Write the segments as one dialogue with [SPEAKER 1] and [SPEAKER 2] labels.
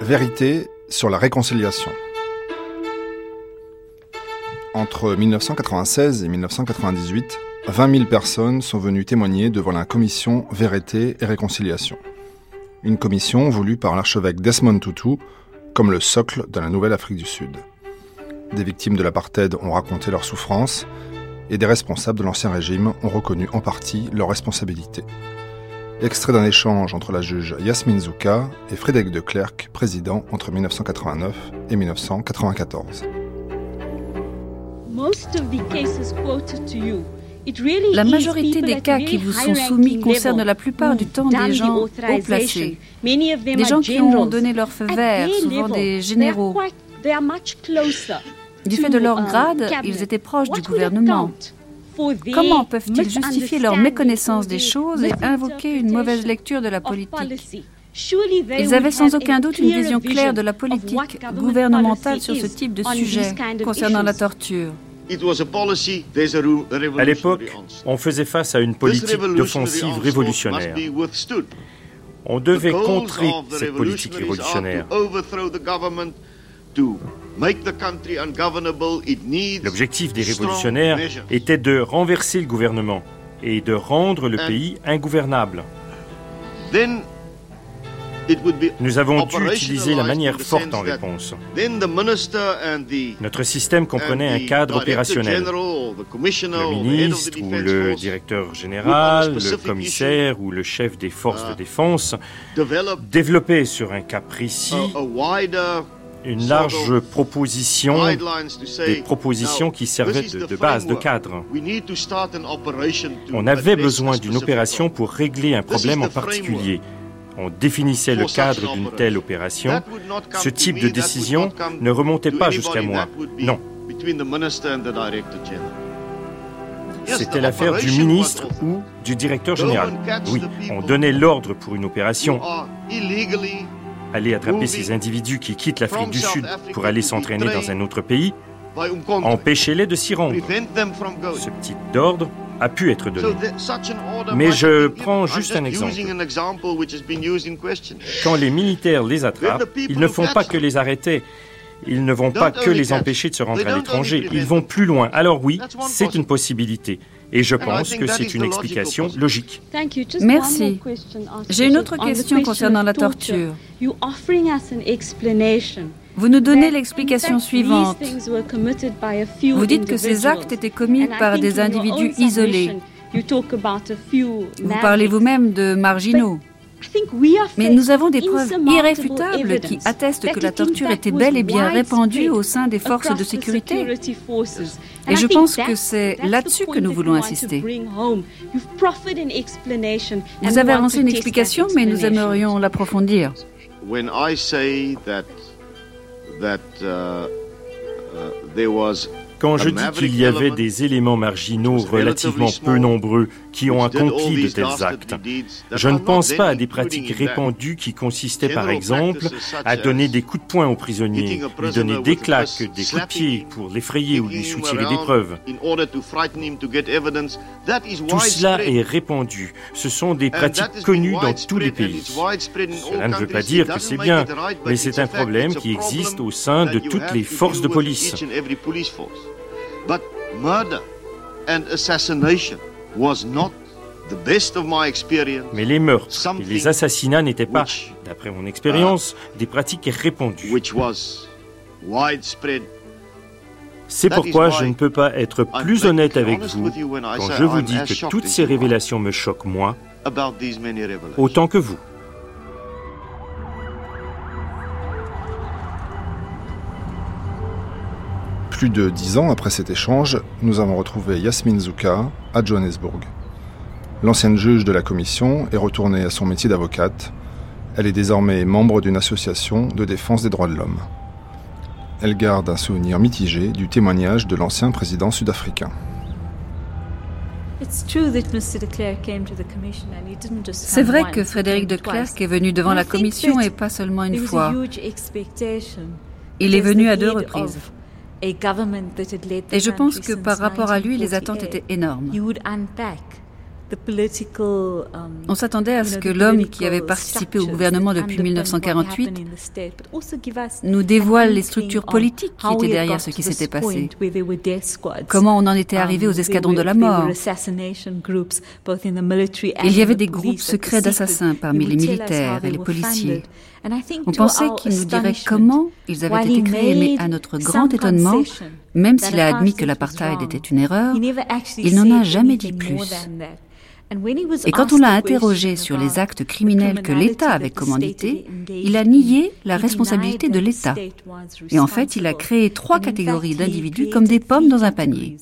[SPEAKER 1] Vérité sur la réconciliation. Entre 1996 et 1998, 20 000 personnes sont venues témoigner devant la commission Vérité et Réconciliation. Une commission voulue par l'archevêque Desmond Tutu comme le socle de la nouvelle Afrique du Sud. Des victimes de l'apartheid ont raconté leurs souffrances et des responsables de l'ancien régime ont reconnu en partie leurs responsabilités. Extrait d'un échange entre la juge Yasmine Zouka et Frédéric de Klerk, président entre 1989 et 1994.
[SPEAKER 2] La majorité des cas qui vous sont soumis concernent la plupart du temps des gens haut placés, des gens qui ont donné leur feu vert, souvent des généraux. Du fait de leur grade, ils étaient proches du gouvernement. Comment peuvent-ils justifier leur méconnaissance des choses et invoquer une mauvaise lecture de la politique? Ils avaient sans aucun doute une vision claire de la politique gouvernementale sur ce type de sujet concernant la torture.
[SPEAKER 3] À l'époque, on faisait face à une politique d'offensive révolutionnaire. On devait contrer cette politique révolutionnaire. L'objectif des révolutionnaires était de renverser le gouvernement et de rendre le pays ingouvernable. Nous avons dû utiliser la manière forte en réponse. Notre système comprenait un cadre opérationnel. Le ministre ou le directeur général, le commissaire ou le chef des forces de défense développait sur un cas précis une large proposition, des propositions qui servaient de, base, de cadre. On avait besoin d'une opération pour régler un problème en particulier. On définissait le cadre d'une telle opération. Ce type de décision ne remontait pas jusqu'à moi. Non. C'était l'affaire du ministre ou du directeur général. Oui, on donnait l'ordre pour une opération aller attraper ces individus qui quittent l'Afrique du Sud pour aller s'entraîner dans un autre pays, empêchez-les de s'y rendre. Ce petit ordre a pu être donné. Mais je prends juste un exemple. Quand les militaires les attrapent, ils ne font pas que les arrêter. Ils ne vont pas que les empêcher de se rendre à l'étranger. Ils vont plus loin. Alors oui, c'est une possibilité. Et je pense que c'est une explication logique.
[SPEAKER 2] Merci. J'ai une autre question concernant la torture. Vous nous donnez l'explication suivante. Vous dites que ces actes étaient commis par des individus isolés. Vous parlez vous-même de marginaux. Mais nous avons des preuves irréfutables qui attestent que la torture était bel et bien répandue au sein des forces de sécurité. Et je pense que c'est là-dessus que nous voulons insister. Vous avez avancé une explication, mais nous aimerions l'approfondir.
[SPEAKER 3] Quand je dis qu'il y avait des éléments marginaux relativement peu nombreux qui ont accompli de tels actes, je ne pense pas à des pratiques répandues qui consistaient par exemple à donner des coups de poing aux prisonniers, lui donner des claques, des coups de pied pour l'effrayer ou lui soutirer des preuves. Tout cela est répandu. Ce sont des pratiques connues dans tous les pays. Cela ne veut pas dire que c'est bien, mais c'est un problème qui existe au sein de toutes les forces de police. Mais les meurtres et les assassinats n'étaient pas, d'après mon expérience, des pratiques répandues. C'est pourquoi je ne peux pas être plus honnête avec vous quand je vous dis que toutes ces révélations me choquent moi, autant que vous.
[SPEAKER 1] Plus de dix ans après cet échange, nous avons retrouvé Yasmine Zouka à Johannesburg. L'ancienne juge de la commission est retournée à son métier d'avocate. Elle est désormais membre d'une association de défense des droits de l'homme. Elle garde un souvenir mitigé du témoignage de l'ancien président sud-africain.
[SPEAKER 2] C'est vrai que Frédéric de Klerk est venu devant la commission et pas seulement une fois. Il est venu à deux reprises. Et je pense que par rapport à lui, les attentes étaient énormes.
[SPEAKER 4] On s'attendait à ce que l'homme qui avait participé au gouvernement depuis 1948 nous dévoile les structures politiques qui étaient derrière ce qui s'était passé. Comment on en était arrivé aux escadrons de la mort. Il y avait des groupes secrets d'assassins parmi les militaires et les policiers. On pensait qu'il nous dirait comment ils avaient été créés, mais à notre grand étonnement, même s'il a admis que l'apartheid était une erreur, il n'en a jamais dit plus. Et quand on l'a interrogé sur les actes criminels que l'État avait commandités, il a nié la responsabilité de l'État. Et en fait, il a créé trois catégories d'individus comme des pommes dans un panier.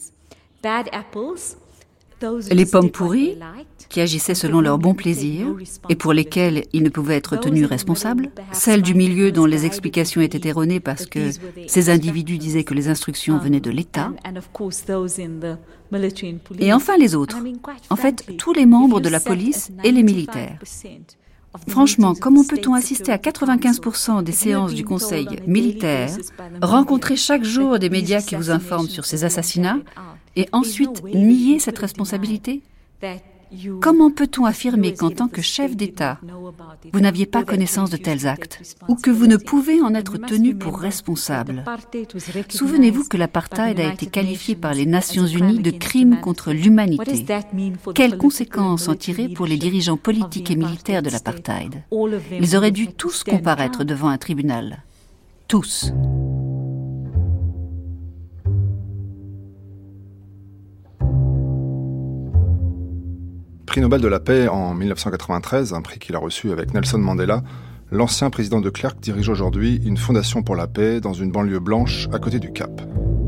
[SPEAKER 4] Les pommes pourries, qui agissaient selon leur bon plaisir et pour lesquelles ils ne pouvaient être tenus responsables, celles du milieu dont les explications étaient erronées parce que ces individus disaient que les instructions venaient de l'État, et enfin les autres, en fait tous les membres de la police et les militaires. Franchement, comment peut-on assister à 95% des séances du Conseil militaire, rencontrer chaque jour des médias qui vous informent sur ces assassinats, et ensuite nier cette responsabilité Comment peut-on affirmer qu'en tant que chef d'État, vous n'aviez pas connaissance de tels actes ou que vous ne pouvez en être tenu pour responsable Souvenez-vous que l'apartheid a été qualifié par les Nations Unies de crime contre l'humanité. Quelles conséquences en tirer pour les dirigeants politiques et militaires de l'apartheid? Ils auraient dû tous comparaître devant un tribunal. Tous.
[SPEAKER 1] Prix Nobel de la paix en 1993, un prix qu'il a reçu avec Nelson Mandela, l'ancien président de Clerc dirige aujourd'hui une fondation pour la paix dans une banlieue blanche à côté du Cap.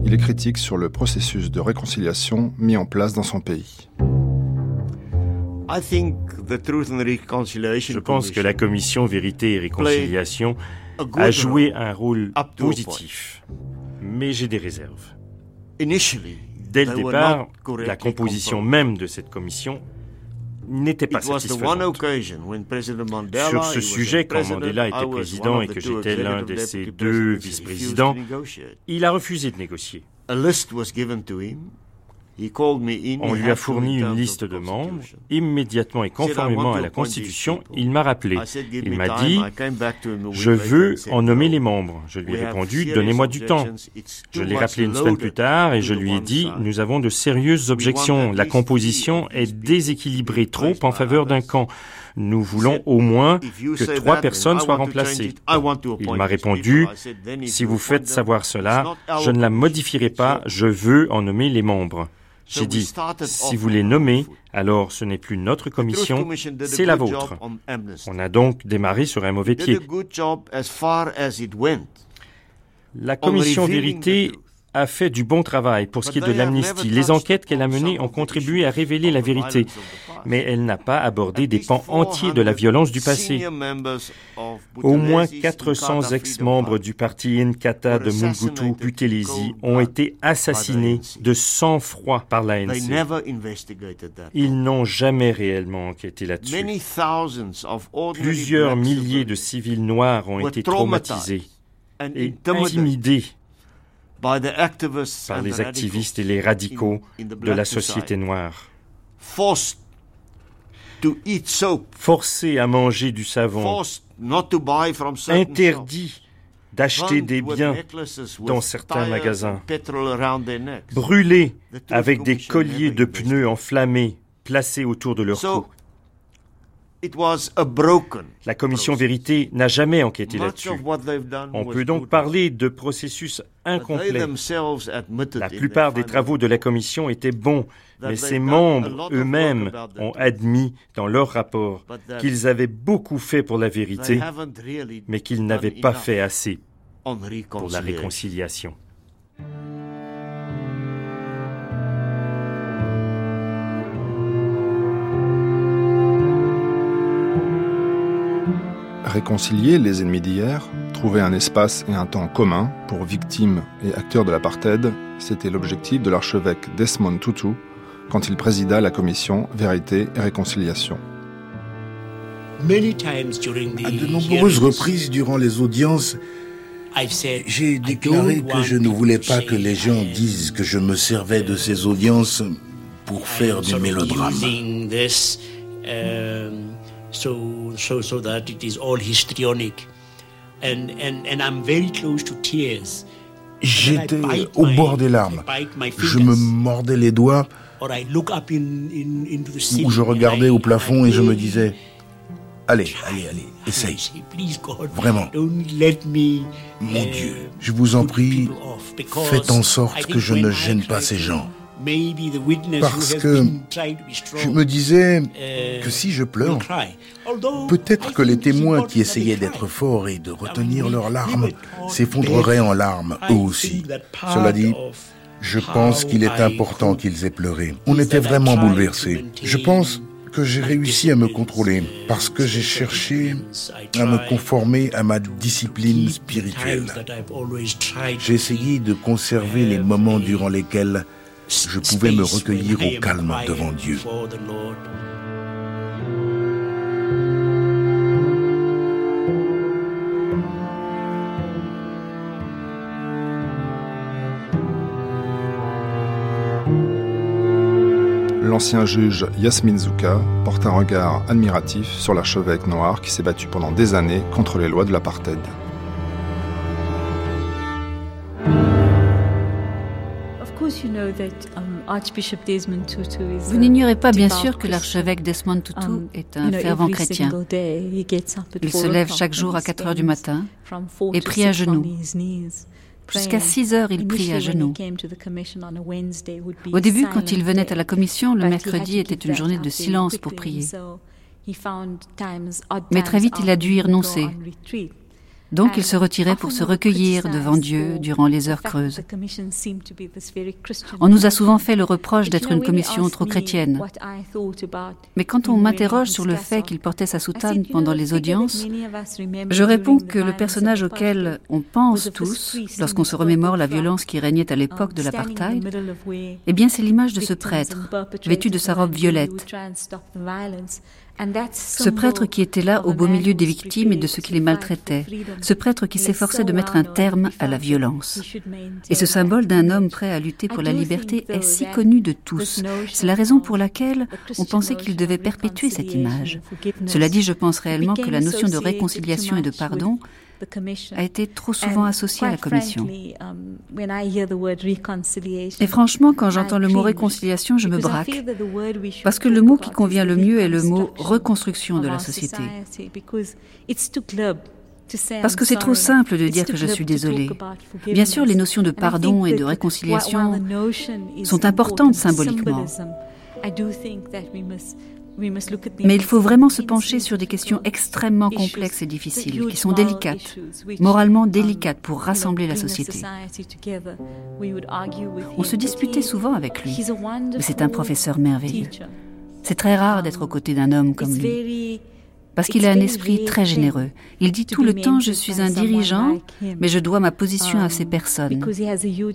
[SPEAKER 1] Il est critique sur le processus de réconciliation mis en place dans son pays.
[SPEAKER 3] Je pense que la commission Vérité et Réconciliation a joué un rôle positif, mais j'ai des réserves. Dès le départ, la composition même de cette commission n'était pas satisfaisante. Sur ce sujet, quand Mandela était président et que j'étais l'un de ses deux vice-présidents, il a refusé de négocier. On lui a fourni une liste de membres. Immédiatement et conformément à la Constitution, il m'a rappelé. Il m'a dit, je veux en nommer les membres. Je lui ai répondu, donnez-moi du temps. Je l'ai rappelé une semaine plus tard et je lui ai dit, nous avons de sérieuses objections. La composition est déséquilibrée trop en faveur d'un camp. Nous voulons au moins que trois personnes soient remplacées. Il m'a répondu, si vous faites savoir cela, je ne la modifierai pas, je veux en nommer les membres. J'ai dit, si vous les nommez, alors ce n'est plus notre commission, c'est la vôtre. On a donc démarré sur un mauvais pied. La commission vérité a fait du bon travail pour ce qui est de l'amnistie. Les enquêtes qu'elle a menées ont contribué à révéler la vérité, mais elle n'a pas abordé des pans entiers de la violence du passé. Au moins 400 ex-membres du parti Nkata de Mungutu Buthelezi ont été assassinés de sang-froid par l'ANC. Ils n'ont jamais réellement enquêté là-dessus. Plusieurs milliers de civils noirs ont été traumatisés et intimidés par les activistes et les radicaux de la société noire. Forcés à manger du savon, interdits d'acheter des biens dans certains magasins, brûlés avec des colliers de pneus enflammés placés autour de leur cou. La commission vérité n'a jamais enquêté là-dessus. On peut donc parler de processus incomplet. La plupart des travaux de la commission étaient bons, mais ses membres eux-mêmes ont admis dans leur rapport qu'ils avaient beaucoup fait pour la vérité, mais qu'ils n'avaient pas fait assez pour la réconciliation.
[SPEAKER 1] Réconcilier les ennemis d'hier, trouver un espace et un temps commun pour victimes et acteurs de l'apartheid, c'était l'objectif de l'archevêque Desmond Tutu quand il présida la commission Vérité et Réconciliation.
[SPEAKER 5] À de nombreuses reprises durant les audiences, j'ai déclaré que je ne voulais pas que les gens disent que je me servais de ces audiences pour faire du mélodrame. J'étais au bord des larmes. Je me mordais les doigts ou je regardais au plafond et je me disais, allez, allez, allez, essaye. Vraiment. Mon Dieu, je vous en prie, faites en sorte que je ne gêne pas ces gens. Parce que je me disais que si je pleure, peut-être que les témoins qui essayaient d'être forts et de retenir leurs larmes s'effondreraient en larmes eux aussi. Cela dit, je pense qu'il est important qu'ils aient pleuré. On était vraiment bouleversés. Je pense que j'ai réussi à me contrôler parce que j'ai cherché à me conformer à ma discipline spirituelle. J'ai essayé de conserver les moments durant lesquels je pouvais me recueillir au calme devant Dieu.
[SPEAKER 1] l'ancien juge Yasmin Zouka porte un regard admiratif sur l'archevêque noir qui s'est battu pendant des années contre les lois de l'apartheid.
[SPEAKER 4] Vous n'ignorez pas bien sûr que l'archevêque Desmond Tutu um, est un fervent chrétien. Il se lève chaque jour à 4 heures du matin et prie à genoux. Jusqu'à 6 heures, il prie à genoux. Au début, quand il venait à la commission, le mercredi était une journée de silence pour prier. Mais très vite, il a dû y renoncer. Donc il se retirait pour se recueillir devant Dieu durant les heures creuses. On nous a souvent fait le reproche d'être une commission trop chrétienne. Mais quand on m'interroge sur le fait qu'il portait sa soutane pendant les audiences, je réponds que le personnage auquel on pense tous lorsqu'on se remémore la violence qui régnait à l'époque de l'apartheid, eh bien c'est l'image de ce prêtre, vêtu de sa robe violette, ce prêtre qui était là au beau milieu des victimes et de ceux qui les maltraitaient, ce prêtre qui s'efforçait de mettre un terme à la violence. Et ce symbole d'un homme prêt à lutter pour la liberté est si connu de tous. C'est la raison pour laquelle on pensait qu'il devait perpétuer cette image. Cela dit, je pense réellement que la notion de réconciliation et de pardon a été trop souvent associé à la Commission. Um, Et franchement, quand j'entends le mot réconciliation, je me braque, parce que le mot qui convient le mieux est le mot reconstruction de la société. Parce que c'est trop simple de dire que je suis désolé. Bien sûr, les notions de pardon et de réconciliation sont importantes symboliquement. Mais il faut vraiment se pencher sur des questions extrêmement complexes et difficiles, qui sont délicates, moralement um, délicates pour rassembler la société. On se disputait souvent avec lui, mais c'est un professeur merveilleux. C'est très rare d'être aux côtés d'un homme comme lui parce qu'il a un esprit très généreux. Il dit tout le temps je suis un dirigeant, mais je dois ma position à ces personnes.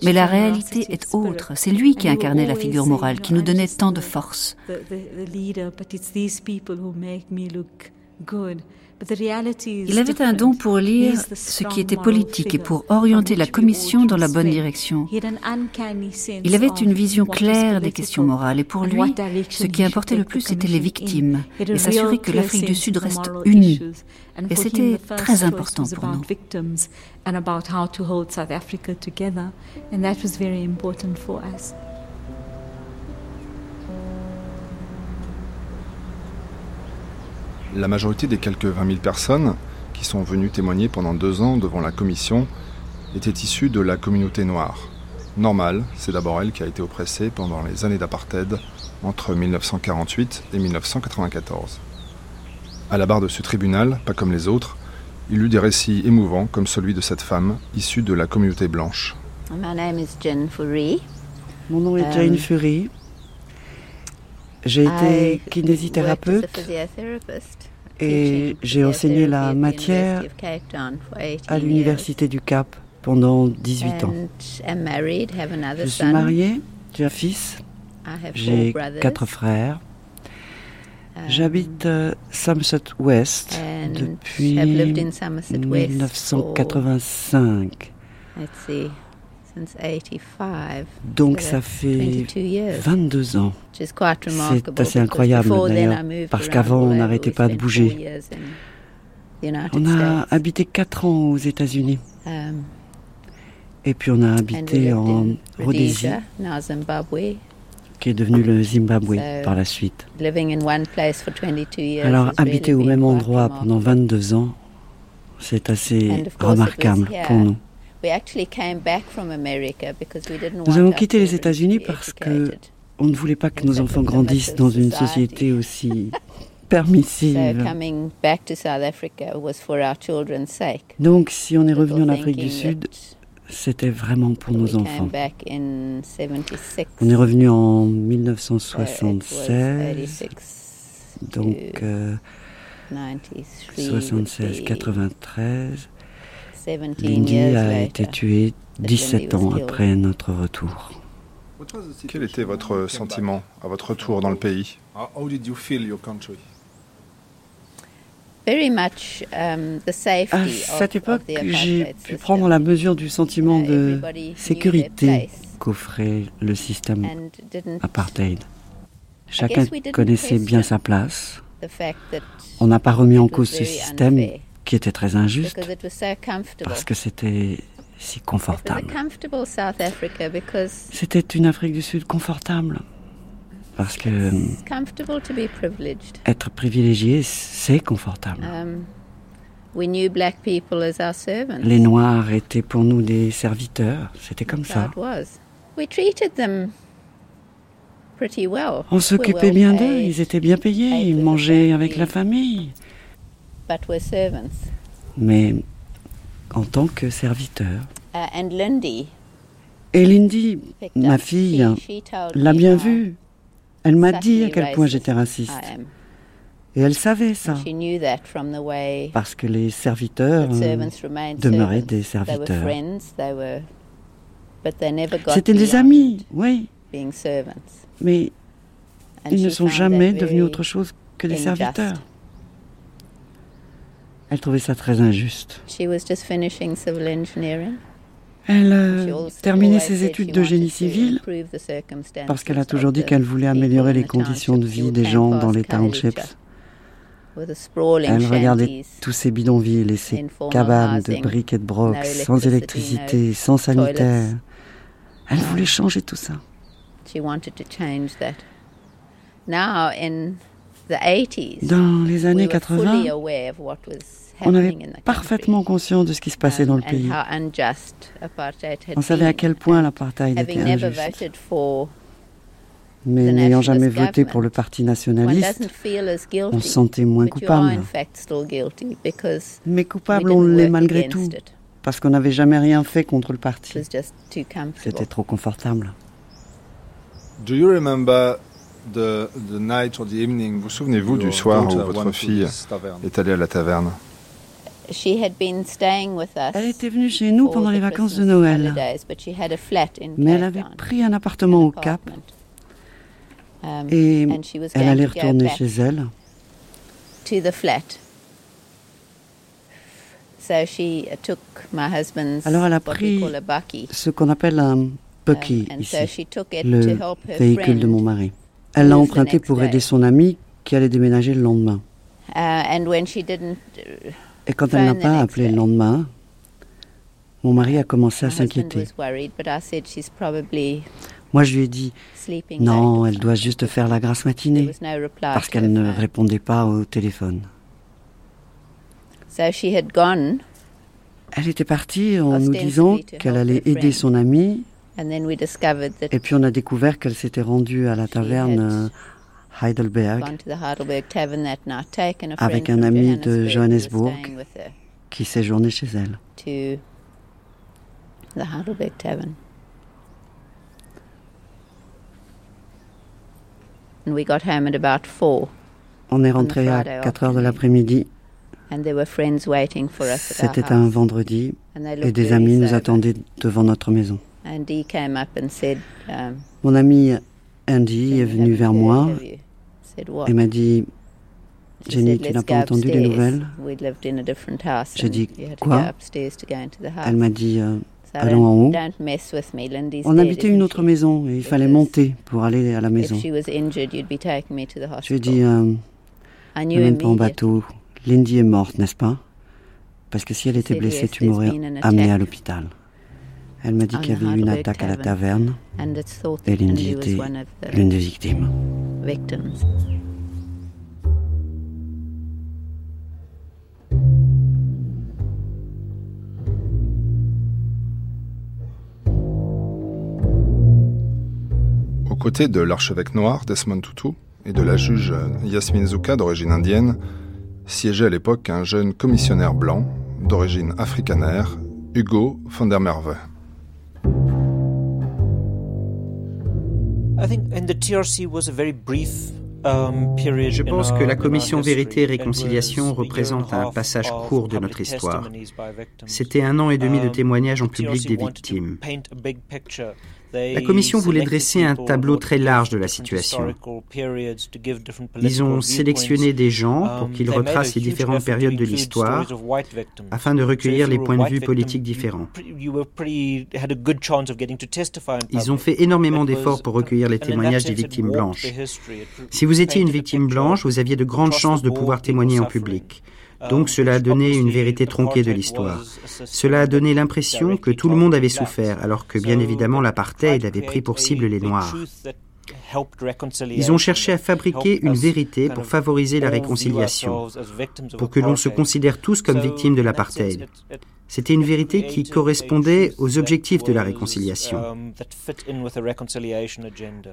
[SPEAKER 4] Mais la réalité est autre. C'est lui qui incarnait la figure morale, qui nous donnait tant de force. Il avait un don pour lire ce qui était politique et pour orienter la Commission dans la bonne direction. Il avait une vision claire des questions morales et pour lui, ce qui importait le plus, c'était les victimes et s'assurer que l'Afrique du Sud reste unie. Et c'était très important pour nous.
[SPEAKER 1] La majorité des quelques 20 000 personnes qui sont venues témoigner pendant deux ans devant la commission étaient issues de la communauté noire. Normal, c'est d'abord elle qui a été oppressée pendant les années d'apartheid entre 1948 et 1994. À la barre de ce tribunal, pas comme les autres, il eut des récits émouvants comme celui de cette femme issue de la communauté blanche.
[SPEAKER 6] Mon nom est Jane Fury. Um, j'ai été kinésithérapeute et j'ai enseigné la matière à l'Université du Cap pendant 18 ans. Je suis mariée, j'ai un fils, j'ai quatre frères. J'habite euh, Somerset West depuis 1985. Donc ça fait 22 ans. C'est assez incroyable d'ailleurs, parce qu'avant on n'arrêtait pas de bouger. On a habité 4 ans aux États-Unis. Um, Et puis on a habité en Rhodésie, qui est devenu le Zimbabwe par la suite. Alors habiter au même endroit pendant 22 ans, c'est assez remarquable pour nous. Nous avons quitté les États-Unis parce que on ne voulait pas que nos enfants grandissent dans une société aussi permissive. Donc si on est revenu en Afrique du Sud, c'était vraiment pour nos enfants. On est revenu en 1976, donc 76, 93. Lindy a été tué 17 ans après notre retour.
[SPEAKER 1] Quel était votre sentiment à votre retour dans le pays?
[SPEAKER 6] Um, à cette époque, j'ai pu prendre la mesure du sentiment de sécurité qu'offrait le système apartheid. Chacun connaissait bien sa place. On n'a pas remis en cause ce système qui était très injuste parce que c'était si confortable. C'était une Afrique du Sud confortable parce que être privilégié, c'est confortable. Um, Les Noirs étaient pour nous des serviteurs, c'était comme ça. On s'occupait bien d'eux, ils étaient bien payés, ils mangeaient avec la famille. Mais en tant que serviteurs. Uh, Et Lindy, ma fille, l'a bien vu. Elle m'a dit à quel point j'étais raciste. Et elle savait ça. Parce que les serviteurs demeuraient des serviteurs. C'était des amis, oui. Mais ils ne sont jamais devenus autre chose que des serviteurs. Elle trouvait ça très injuste. Elle euh, terminé ses études de génie civil parce qu'elle a toujours dit qu'elle voulait améliorer les conditions de vie des gens dans les townships. Elle regardait tous ces bidonvilles et ces cabanes de briques et de brocs, sans électricité, sans sanitaire. Elle voulait changer tout ça. Dans les années 80, on avait parfaitement conscience de ce qui se passait dans le pays. On savait à quel point l'apartheid était injuste. Mais n'ayant jamais voté pour le parti nationaliste, on se sentait moins coupable. Mais coupable, on l'est malgré tout, parce qu'on n'avait jamais rien fait contre le parti. C'était trop confortable.
[SPEAKER 1] Do you remember the, the night or the evening? Vous souvenez-vous du soir où votre fille est allée à la taverne?
[SPEAKER 6] Elle était venue chez nous pendant les vacances de Noël, mais elle avait pris un appartement au Cap um, et elle allait retourner chez elle. Alors elle a pris ce qu'on appelle un um, bucky ici, le véhicule de mon mari. Elle l'a emprunté pour aider son ami qui allait déménager le lendemain. Et quand elle n'a pas appelé le lendemain, mon mari a commencé à s'inquiéter. Moi, je lui ai dit, non, elle doit juste faire la grasse matinée, parce qu'elle ne répondait pas au téléphone. Elle était partie en nous disant qu'elle allait aider son amie, et puis on a découvert qu'elle s'était rendue à la taverne Heidelberg avec un ami de Johannesburg qui séjournait chez elle. On est rentré à 4 heures de l'après-midi. C'était un vendredi et des amis nous attendaient devant notre maison. Um, Mon ami Andy est venu vers moi il m'a dit, Jenny, tu n'as pas entendu les nouvelles J'ai dit, quoi? Elle m'a dit, euh,
[SPEAKER 7] allant en haut. On habitait une autre maison et il fallait monter pour aller à la maison. Je lui ai dit, euh, ne mène pas en bateau. Lindy est morte, n'est-ce pas? Parce que si elle était blessée, tu m'aurais amené à l'hôpital. Elle m'a dit qu'il y avait eu une attaque à la taverne et Lindy était l'une des victimes.
[SPEAKER 1] Aux côtés de l'archevêque noir Desmond Tutu et de la juge Yasmin Zouka d'origine indienne, siégeait à l'époque un jeune commissionnaire blanc d'origine africanaire, Hugo van der Merwe.
[SPEAKER 8] Je pense que la commission Vérité et Réconciliation représente un passage court de notre histoire. C'était un an et demi de um, témoignages en public des victimes. La Commission voulait dresser un tableau très large de la situation. Ils ont sélectionné des gens pour qu'ils retracent les différentes périodes de l'histoire afin de recueillir les points de vue politiques différents. Ils ont fait énormément d'efforts pour recueillir les témoignages des victimes blanches. Si vous étiez une victime blanche, vous aviez de grandes chances de pouvoir témoigner en public. Donc cela a donné une vérité tronquée de l'histoire. Cela a donné l'impression que tout le monde avait souffert, alors que bien évidemment l'apartheid avait pris pour cible les Noirs. Ils ont cherché à fabriquer une vérité pour favoriser la réconciliation, pour que l'on se considère tous comme victimes de l'apartheid. C'était une vérité qui correspondait aux objectifs de la réconciliation.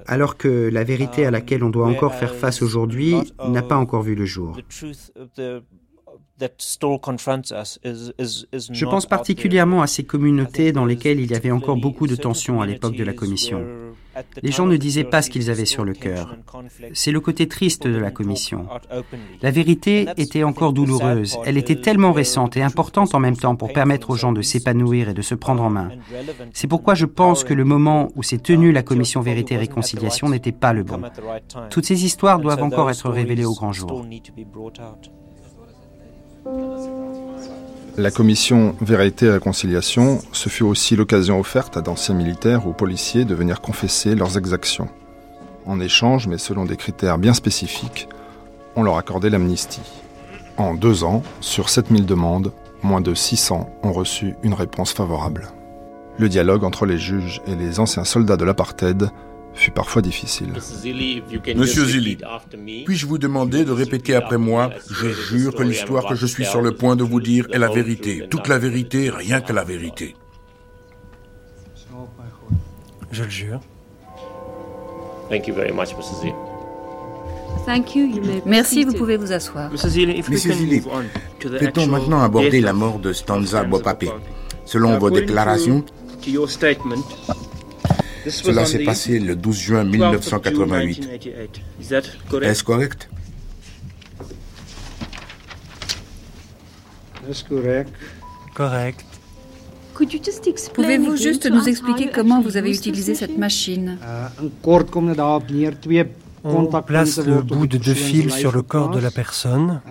[SPEAKER 8] Alors que la vérité à laquelle on doit encore faire face aujourd'hui n'a pas encore vu le jour. Je pense particulièrement à ces communautés dans lesquelles il y avait encore beaucoup de tensions à l'époque de la Commission. Les gens ne disaient pas ce qu'ils avaient sur le cœur. C'est le côté triste de la Commission. La vérité était encore douloureuse. Elle était tellement récente et importante en même temps pour permettre aux gens de s'épanouir et de se prendre en main. C'est pourquoi je pense que le moment où s'est tenue la Commission Vérité et Réconciliation n'était pas le bon. Toutes ces histoires doivent encore être révélées au grand jour.
[SPEAKER 1] La commission Vérité et Réconciliation, ce fut aussi l'occasion offerte à d'anciens militaires ou policiers de venir confesser leurs exactions. En échange, mais selon des critères bien spécifiques, on leur accordait l'amnistie. En deux ans, sur 7000 demandes, moins de 600 ont reçu une réponse favorable. Le dialogue entre les juges et les anciens soldats de l'apartheid fut parfois difficile.
[SPEAKER 9] Monsieur Zilli, puis-je vous demander de répéter après moi Je jure que l'histoire que je suis sur le point de vous dire est la vérité, toute la vérité, rien que la vérité.
[SPEAKER 10] Je le jure.
[SPEAKER 11] Merci, vous pouvez vous asseoir.
[SPEAKER 9] Monsieur Zilli, peut-on maintenant aborder la mort de Stanza Bopapé Selon vos déclarations, cela s'est passé le 12 juin 1988. Est-ce correct?
[SPEAKER 10] Correct?
[SPEAKER 11] Pouvez-vous juste nous expliquer comment vous avez utilisé cette machine?
[SPEAKER 10] On place le bout de deux fils sur le corps de la personne.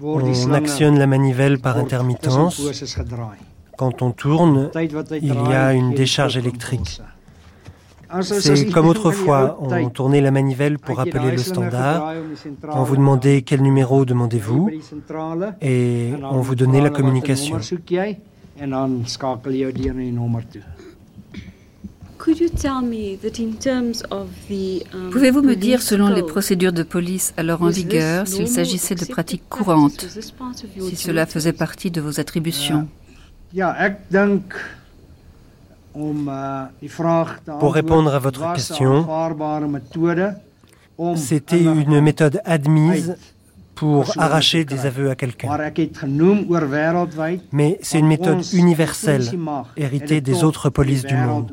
[SPEAKER 10] On actionne la manivelle par intermittence. Quand on tourne, il y a une décharge électrique. C'est comme autrefois, on tournait la manivelle pour appeler le standard, on vous demandait quel numéro demandez-vous. Et on vous donnait la communication.
[SPEAKER 11] Pouvez-vous me dire, selon les procédures de police alors en vigueur, s'il s'agissait de pratiques courantes, si cela faisait partie de vos attributions?
[SPEAKER 10] Pour répondre à votre question, c'était une méthode admise pour arracher des aveux à quelqu'un. Mais c'est une méthode universelle, héritée des autres polices du monde.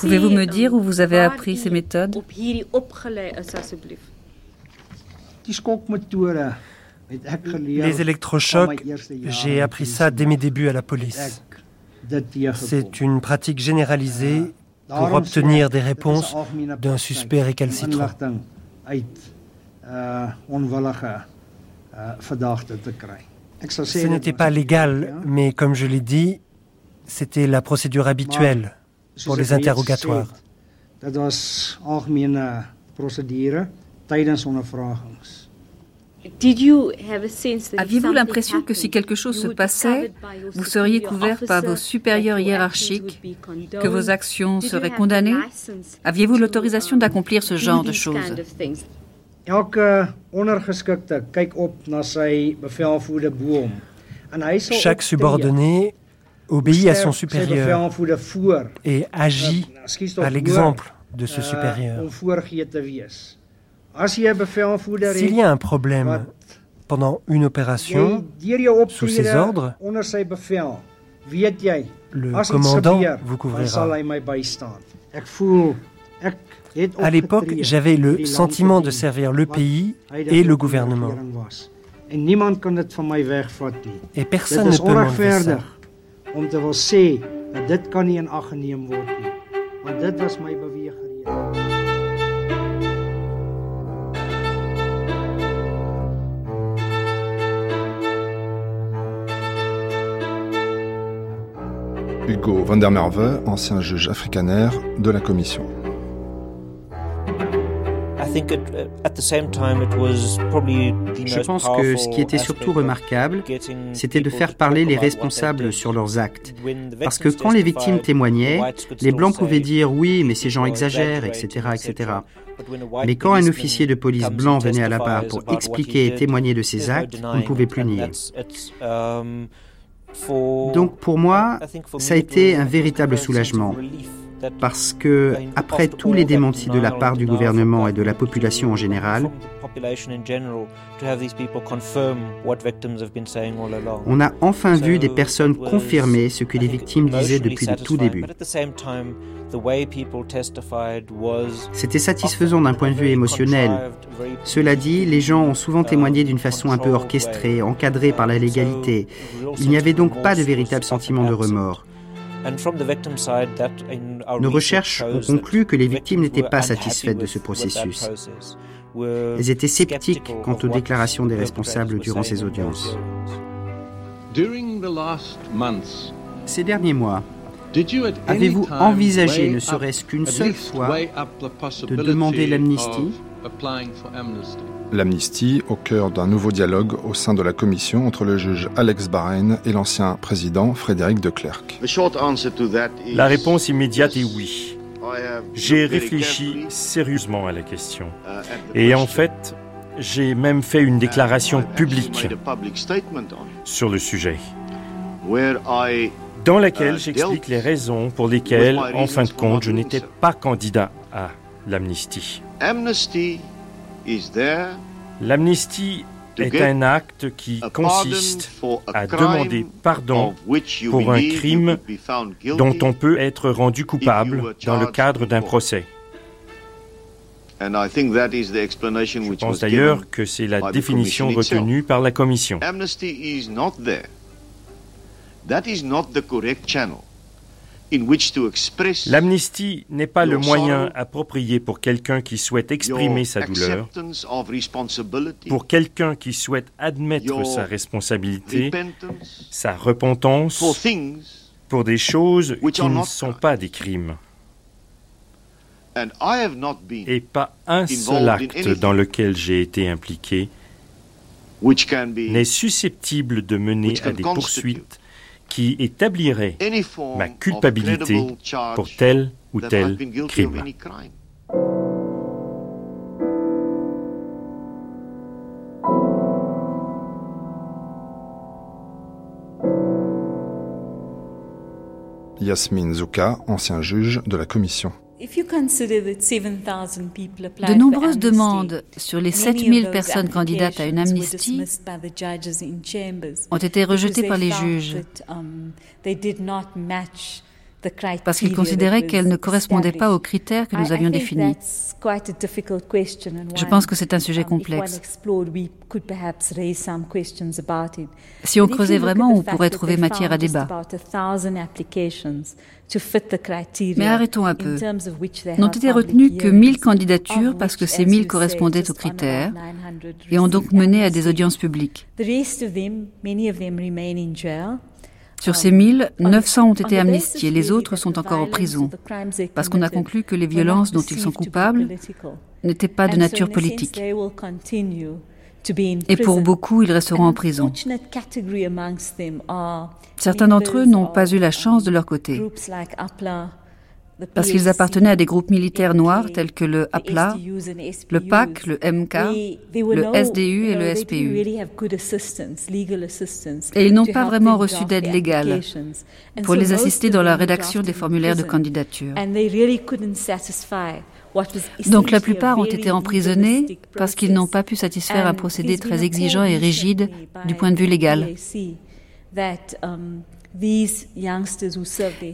[SPEAKER 11] Pouvez-vous me dire où vous avez appris ces méthodes?
[SPEAKER 10] Les électrochocs, j'ai appris ça dès mes débuts à la police. C'est une pratique généralisée pour obtenir des réponses d'un suspect récalcitrant. Ce n'était pas légal, mais comme je l'ai dit, c'était la procédure habituelle pour les interrogatoires.
[SPEAKER 11] Aviez-vous l'impression que si quelque chose se passait, vous seriez couvert par vos supérieurs hiérarchiques, que vos actions seraient condamnées? Aviez-vous l'autorisation d'accomplir ce genre de choses?
[SPEAKER 10] Chaque subordonné obéit à son supérieur et agit à l'exemple de ce supérieur. S'il y a un problème pendant une opération sous ses ordres, le commandant vous couvrira. À l'époque, j'avais le sentiment de servir le pays et le gouvernement. Et personne ne peut m'enlever ça.
[SPEAKER 1] Hugo van der Merwe, ancien juge afrikaner de la commission.
[SPEAKER 8] Je pense que ce qui était surtout remarquable, c'était de faire parler les responsables sur leurs actes. Parce que quand les victimes témoignaient, les Blancs pouvaient dire oui, mais ces gens exagèrent, etc., etc. Mais quand un officier de police blanc venait à la barre pour expliquer et témoigner de ses actes, on ne pouvait plus nier. Donc pour moi, ça a été un véritable soulagement. Parce que, après tous les démentis de la part du gouvernement et de la population en général, on a enfin vu des personnes confirmer ce que les victimes disaient depuis le tout début. C'était satisfaisant d'un point de vue émotionnel. Cela dit, les gens ont souvent témoigné d'une façon un peu orchestrée, encadrée par la légalité. Il n'y avait donc pas de véritable sentiment de remords. Nos recherches ont conclu que les victimes n'étaient pas satisfaites de ce processus. Elles étaient sceptiques quant aux déclarations des responsables durant ces audiences. Ces derniers mois, avez-vous envisagé, ne serait-ce qu'une seule fois, de demander l'amnistie?
[SPEAKER 1] L'amnistie au cœur d'un nouveau dialogue au sein de la commission entre le juge Alex Barren et l'ancien président Frédéric de Klerk.
[SPEAKER 3] La réponse immédiate est oui. J'ai réfléchi sérieusement à la question. Et en fait, j'ai même fait une déclaration publique sur le sujet, dans laquelle j'explique les raisons pour lesquelles, en fin de compte, je n'étais pas candidat à l'amnistie. L'amnistie est un acte qui consiste à demander pardon pour un crime dont on peut être rendu coupable dans le cadre d'un procès. Je pense d'ailleurs que c'est la définition retenue par la Commission. L'amnistie n'est pas le moyen approprié pour quelqu'un qui souhaite exprimer sa douleur, pour quelqu'un qui souhaite admettre sa responsabilité, sa repentance, pour des choses qui ne sont pas des crimes. Et pas un seul acte dans lequel j'ai été impliqué n'est susceptible de mener à des poursuites qui établirait ma culpabilité pour tel ou tel crime.
[SPEAKER 1] Yasmine Zouka, ancien juge de la commission.
[SPEAKER 11] De nombreuses demandes sur les 7000 personnes candidates à une amnistie ont été rejetées par les juges. Um,
[SPEAKER 4] parce qu'il considérait qu'elle ne correspondait pas aux critères que nous avions définis. Je pense que c'est un sujet complexe. Si on creusait vraiment, on pourrait trouver matière à débat. Mais arrêtons un peu. N'ont été retenues que 1000 candidatures parce que ces 1000 correspondaient aux critères et ont donc mené à des audiences publiques. Sur ces 1000, 900 ont été amnistiés, les autres sont encore en prison, parce qu'on a conclu que les violences dont ils sont coupables n'étaient pas de nature politique. Et pour beaucoup, ils resteront en prison. Certains d'entre eux n'ont pas eu la chance de leur côté parce qu'ils appartenaient à des groupes militaires noirs tels que le APLA, le PAC, le MK, le SDU et le SPU. Et ils n'ont pas vraiment reçu d'aide légale pour les assister dans la rédaction des formulaires de candidature. Donc la plupart ont été emprisonnés parce qu'ils n'ont pas pu satisfaire un procédé très exigeant et rigide du point de vue légal.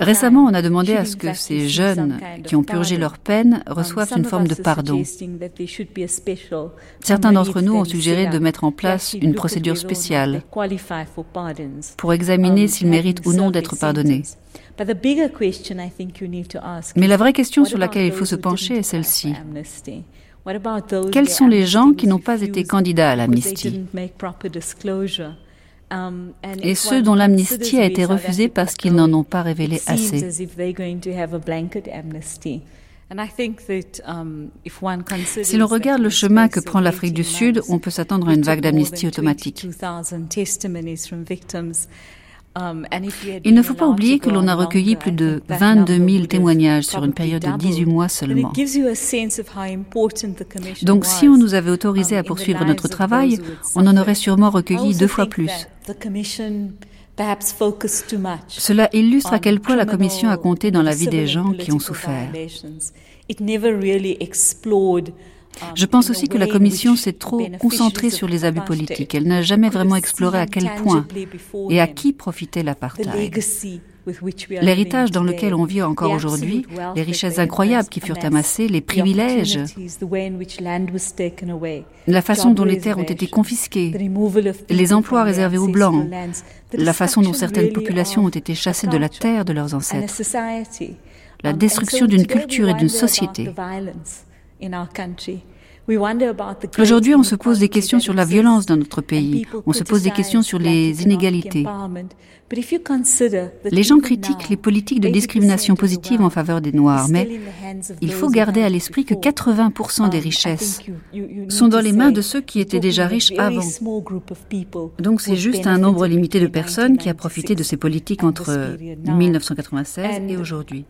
[SPEAKER 4] Récemment, on a demandé à ce que ces jeunes qui ont purgé leur peine um, reçoivent une forme de pardon. Certains d'entre nous ont suggéré de mettre en place une procédure spéciale pour examiner um, s'ils méritent ou non d'être pardonnés. Mais la vraie question sur laquelle il faut se pencher est celle-ci. Quels sont les gens qui n'ont pas été candidats à l'amnistie? Et ceux dont l'amnistie a été refusée parce qu'ils n'en ont pas révélé assez. Um, si l'on regarde le chemin que prend l'Afrique du Sud, on peut s'attendre à une vague d'amnistie automatique. Um, Il ne faut pas oublier que l'on a recueilli plus de 22 000 témoignages sur une période de 18 mois seulement. Donc si on nous avait autorisé à um, poursuivre notre travail, on en aurait sûrement recueilli deux fois plus. Cela illustre à quel point la Commission a compté dans la vie des gens qui ont souffert. Je pense aussi que la Commission s'est trop concentrée sur les abus politiques. Elle n'a jamais vraiment exploré à quel point et à qui profitait l'apartheid. L'héritage dans lequel on vit encore aujourd'hui, les richesses incroyables qui furent amassées, les privilèges, la façon dont les terres ont été confisquées, les emplois réservés aux Blancs, la façon dont certaines populations ont été chassées de la terre de leurs ancêtres, la destruction d'une culture et d'une société. Aujourd'hui, on se pose des questions sur la violence dans notre pays. On se pose des questions sur les inégalités. Les gens critiquent les politiques de discrimination positive en faveur des Noirs, mais il faut garder à l'esprit que 80% des richesses sont dans les mains de ceux qui étaient déjà riches avant. Donc c'est juste un nombre limité de personnes qui a profité de ces politiques entre 1996 et aujourd'hui.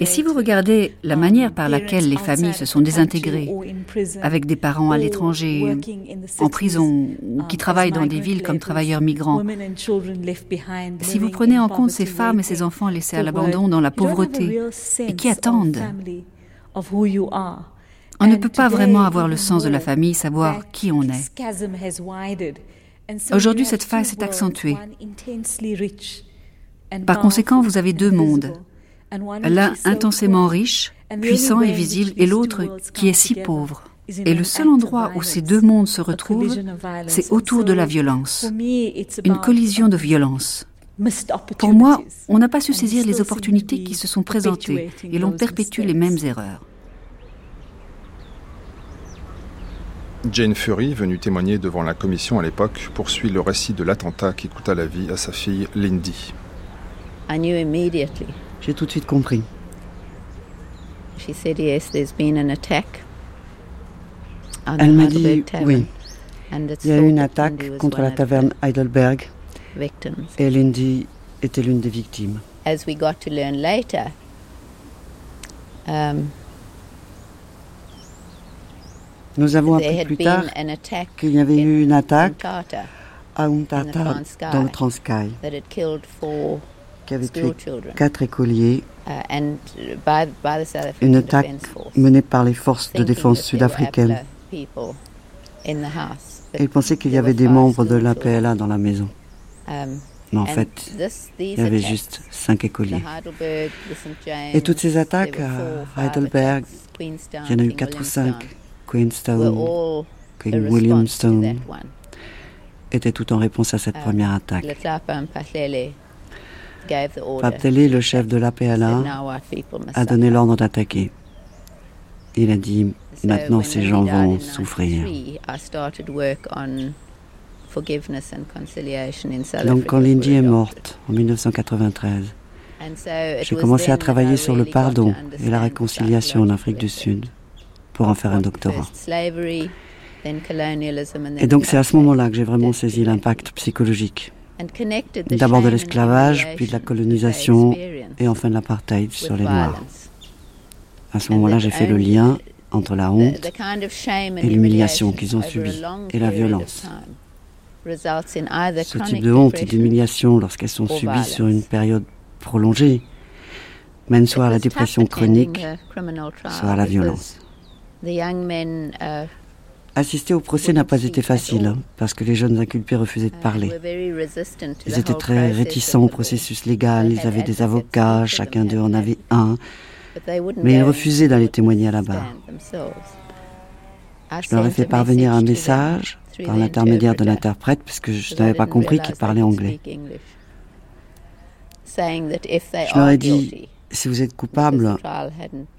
[SPEAKER 4] Et si vous regardez la manière par laquelle les familles se sont désintégrées, avec des parents à l'étranger, en prison, qui travaillent dans des villes comme travailleurs migrants. Si vous prenez en compte ces femmes et ces enfants laissés à l'abandon dans la pauvreté et qui attendent, on ne peut pas vraiment avoir le sens de la famille, savoir qui on est. Aujourd'hui, cette phase s'est accentuée. Par conséquent, vous avez deux mondes. L'un intensément riche, puissant et visible, et l'autre qui est si pauvre. Et le seul endroit où ces deux mondes se retrouvent, c'est autour de la violence. Une collision de violence. Pour moi, on n'a pas su saisir les opportunités qui se sont présentées et l'on perpétue les mêmes erreurs.
[SPEAKER 1] Jane Fury, venue témoigner devant la commission à l'époque, poursuit le récit de l'attentat qui coûta la vie à sa fille Lindy.
[SPEAKER 6] J'ai tout de suite compris. Elle m'a dit oui. Il y a eu une attaque contre la taverne Heidelberg et Lindy était l'une des victimes. Um, Nous avons appris plus tard qu'il y avait eu une attaque à Untata dans le Transkei qui avait tué quatre écoliers. Uh, une attaque menée par les forces de défense sud-africaines. Il pensait qu'il y avait des membres de l'APLA dans la maison. Um, Mais en fait, il y avait juste cinq écoliers. Et toutes ces attaques à Heidelberg, il y en a eu quatre ou cinq. Queenstown, Queen Williamstown, étaient tout en réponse à cette uh, première attaque. Paptele, le chef de l'APLA, a donné l'ordre d'attaquer. Il a dit, maintenant ces gens vont souffrir. Donc quand Lindy est morte en 1993, j'ai commencé à travailler sur le pardon et la réconciliation en Afrique du Sud pour en faire un doctorat. Et donc c'est à ce moment-là que j'ai vraiment saisi l'impact psychologique. D'abord de l'esclavage, puis de la colonisation et enfin de l'apartheid sur les Noirs. À ce moment-là, j'ai fait le lien entre la honte et l'humiliation qu'ils ont subie et la violence. Ce type de honte et d'humiliation, lorsqu'elles sont subies sur une période prolongée, mène soit à la dépression chronique, soit à la violence. Uh, Assister au procès n'a pas été facile, parce que les jeunes inculpés refusaient de uh, parler. Ils étaient très réticents au processus légal, ils avaient des avocats, chacun d'eux en avait un, mais ils refusaient d'aller témoigner à la barre. Je leur ai fait parvenir un message par l'intermédiaire de l'interprète, puisque je n'avais pas compris qu'il parlait anglais. Je leur ai dit, si vous êtes coupable,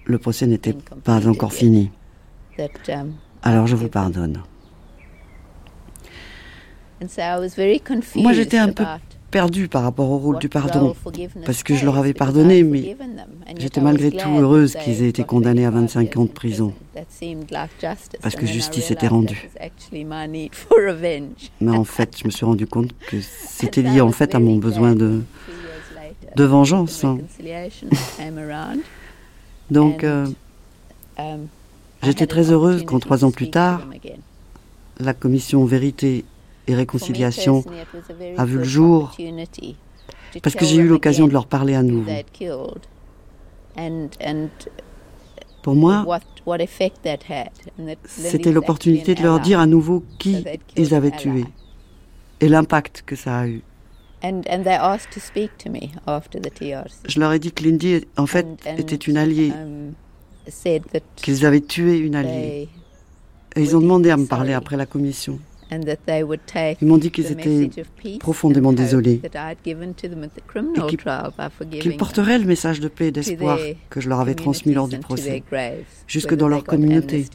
[SPEAKER 6] le procès n'était pas encore fini. Um, Alors je vous pardonne. Moi j'étais un peu perdu par rapport au rôle du pardon, parce que je leur avais pardonné, mais j'étais malgré tout heureuse qu'ils aient été condamnés à 25 ans de prison, parce que justice était rendue. Mais en fait, je me suis rendu compte que c'était lié en fait à mon besoin de, de vengeance. Hein. Donc, euh, um, j'étais très heureuse quand trois ans plus tard, la commission Vérité et réconciliation a vu le jour parce que j'ai eu l'occasion de leur parler à nouveau. Pour moi, c'était l'opportunité de leur dire à nouveau qui ils avaient tué et l'impact que ça a eu. Je leur ai dit que Lindy, en fait, était une alliée, um, qu'ils avaient tué une alliée. Et ils ont demandé à me parler après la commission. Ils m'ont dit qu'ils étaient profondément désolés. et qu'ils porteraient le message de paix et d'espoir que je leur avais transmis lors du procès, jusque dans leur communauté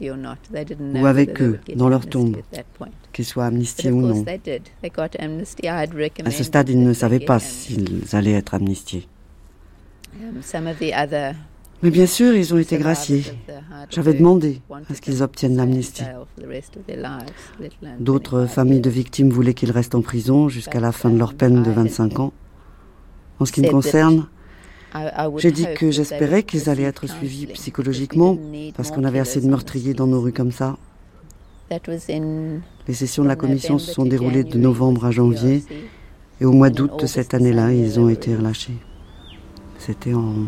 [SPEAKER 6] ou avec eux, dans leur tombe, qu'ils soient amnistiés ou non. À ce stade, ils ne savaient pas s'ils allaient être amnistiés. Um, mais bien sûr, ils ont été graciés. J'avais demandé à ce qu'ils obtiennent l'amnistie. D'autres familles de victimes voulaient qu'ils restent en prison jusqu'à la fin de leur peine de 25 ans. En ce qui me concerne, j'ai dit que j'espérais qu'ils allaient être suivis psychologiquement parce qu'on avait assez de meurtriers dans nos rues comme ça. Les sessions de la commission se sont déroulées de novembre à janvier et au mois d'août de cette année-là, ils ont été relâchés. C'était en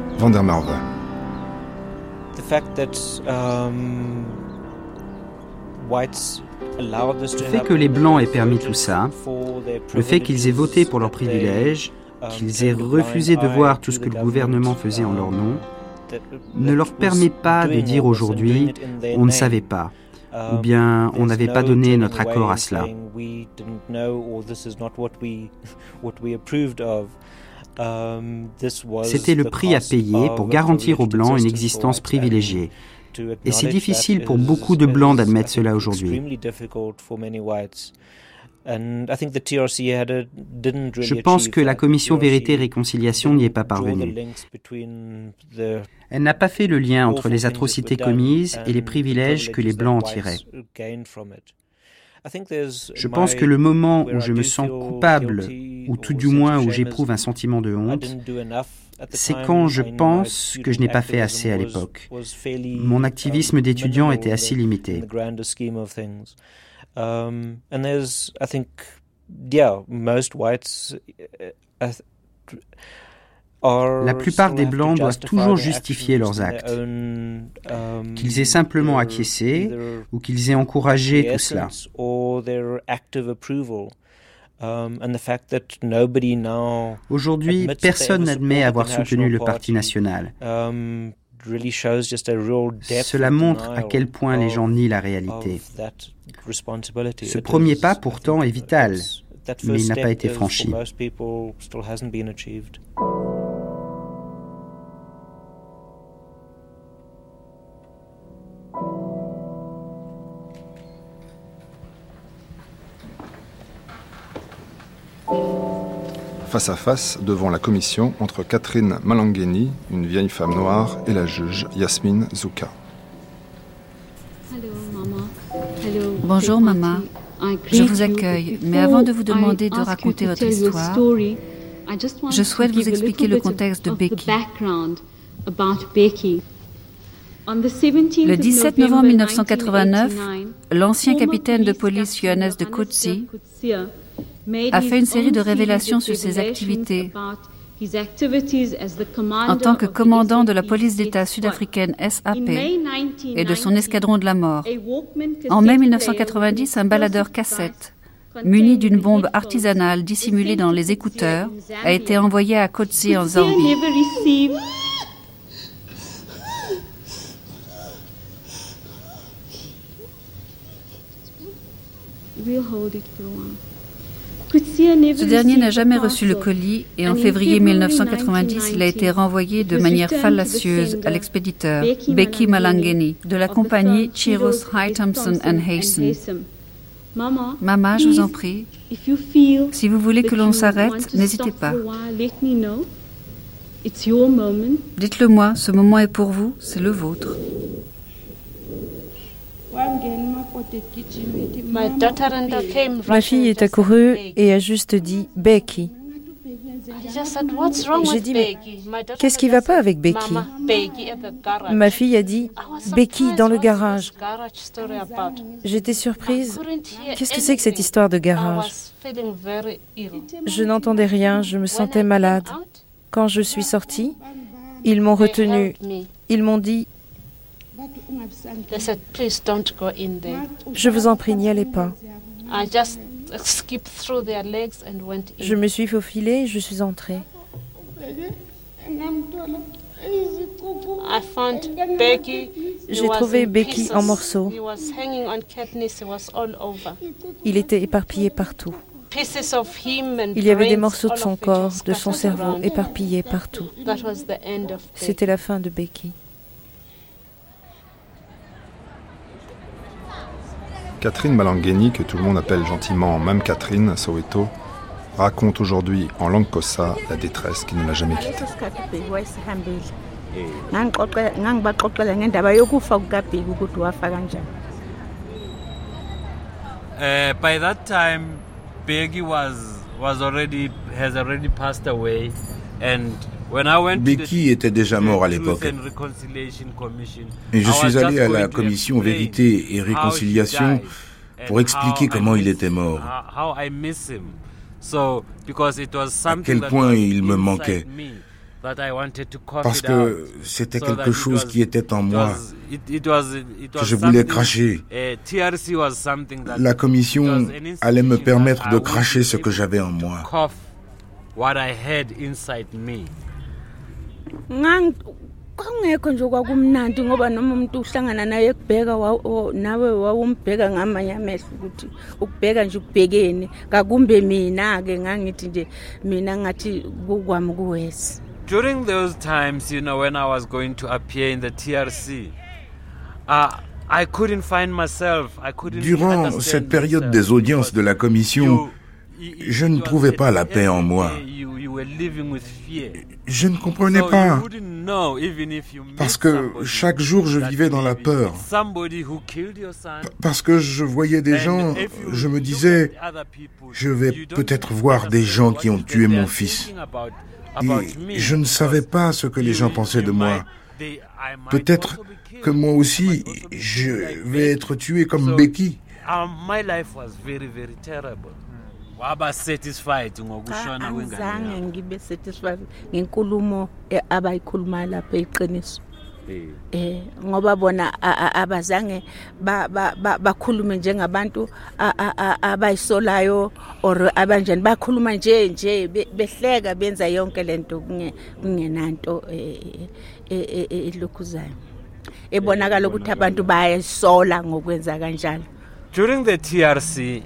[SPEAKER 1] van der Merwe.
[SPEAKER 8] Um, le fait que les Blancs aient permis tout ça, le fait qu'ils aient voté pour leurs privilèges, um, qu'ils aient refusé de voir tout ce que le gouvernement faisait en leur nom, ne leur permet pas de dire aujourd'hui on ne savait pas, ou um, bien on n'avait pas donné notre accord à cela. C'était le prix à payer pour garantir aux Blancs une existence privilégiée. Et c'est difficile pour beaucoup de Blancs d'admettre cela aujourd'hui. Je pense que la commission Vérité et Réconciliation n'y est pas parvenue. Elle n'a pas fait le lien entre les atrocités commises et les privilèges que les Blancs en tiraient. Je pense que le moment où je me sens coupable, ou tout du moins où j'éprouve un sentiment de honte, c'est quand je pense que je n'ai pas fait assez à l'époque. Mon activisme d'étudiant était assez limité. La plupart des Blancs doivent toujours justifier leurs actes, um, qu'ils aient simplement acquiescé ou qu'ils aient encouragé tout cela. Um, Aujourd'hui, personne n'admet avoir soutenu le Parti national. Um, Cela montre à quel point les gens nient la réalité. Ce premier pas, pourtant, est vital, mais il n'a pas été franchi.
[SPEAKER 1] Face à face devant la commission entre Catherine Malangeni, une vieille femme noire, et la juge Yasmine Zouka.
[SPEAKER 2] Bonjour maman, je vous accueille, mais avant de vous demander de raconter votre histoire, je souhaite vous expliquer le contexte de Becky. Le 17 novembre 1989, l'ancien capitaine de police Johannes de Kotzi a fait une série de révélations sur ses activités en tant que commandant de la police d'État sud-africaine SAP et de son escadron de la mort. En mai 1990, un baladeur cassette muni d'une bombe artisanale dissimulée dans les écouteurs a été envoyé à Kotsi en Zambie. Ce dernier n'a jamais reçu le colis et en février 1990, il a été renvoyé de manière fallacieuse à l'expéditeur Becky Malangeni de la compagnie Chiros High Thompson and Hayson. Maman, je vous en prie, si vous voulez que l'on s'arrête, n'hésitez pas. Dites-le moi, ce moment est pour vous, c'est le vôtre.
[SPEAKER 12] Ma fille est accourue et a juste dit Becky. J'ai dit, mais qu'est-ce qui va pas avec Becky? Ma fille a dit Becky dans le garage. J'étais surprise. Qu'est-ce que c'est que cette histoire de garage? Je n'entendais rien, je me sentais malade. Quand je suis sortie, ils m'ont retenue. Ils m'ont dit je vous en prie, n'y allez pas. Je me suis faufilée et je suis entrée. J'ai trouvé Becky en morceaux. Il était éparpillé partout. Il y avait des morceaux de son corps, de son cerveau éparpillés partout. C'était la fin de Becky.
[SPEAKER 1] Catherine Malangeni, que tout le monde appelle gentiment Mme Catherine Soweto, raconte aujourd'hui en langue kossa la détresse qui ne l'a jamais quittée.
[SPEAKER 13] Uh, by that time, Peggy was was already has already passed away, and
[SPEAKER 5] Becky était déjà mort à l'époque. Et je suis allé à la commission Vérité et Réconciliation pour expliquer comment il était mort. À quel point il me manquait. Parce que c'était quelque chose qui était en moi, que je voulais cracher. La commission allait me permettre de cracher ce que j'avais en moi.
[SPEAKER 14] Kwakungekho nje kwakumnandi ngoba noma umuntu uhlangana naye ekubheka nawe wawumbheka ngamanye amehlo ukuthi ukubheka nje ukubhekeni kakumbe mina-ke ngangithi nje mina ngathi kukwami kuwesi
[SPEAKER 13] during those times you know when i was going to appear in the trc uh, I couldn't find myself. I couldn't
[SPEAKER 5] Durant cette période des audiences de la commission, je ne trouvais pas la paix en moi. Je ne comprenais pas. Parce que chaque jour je vivais dans la peur. Parce que je voyais des gens, je me disais, je vais peut-être voir des gens qui ont tué mon fils. Et je ne savais pas ce que les gens pensaient de moi. Peut-être que moi aussi, je vais être tué comme Becky.
[SPEAKER 14] Waba satisfied ngokushona kwengane angizange ngibe satisfied ngenkulumo abayikhuluma lapha eqiniso. Eh. Ngoba bona abazange bakhulume njengabantu abayisolayo or abanjani. Bakhuluma nje nje behleka benza yonke lento kungenanto elokhuzayo ebonakala ukuthi abantu bayayisola ngokwenza kanjalo.
[SPEAKER 13] During the TRC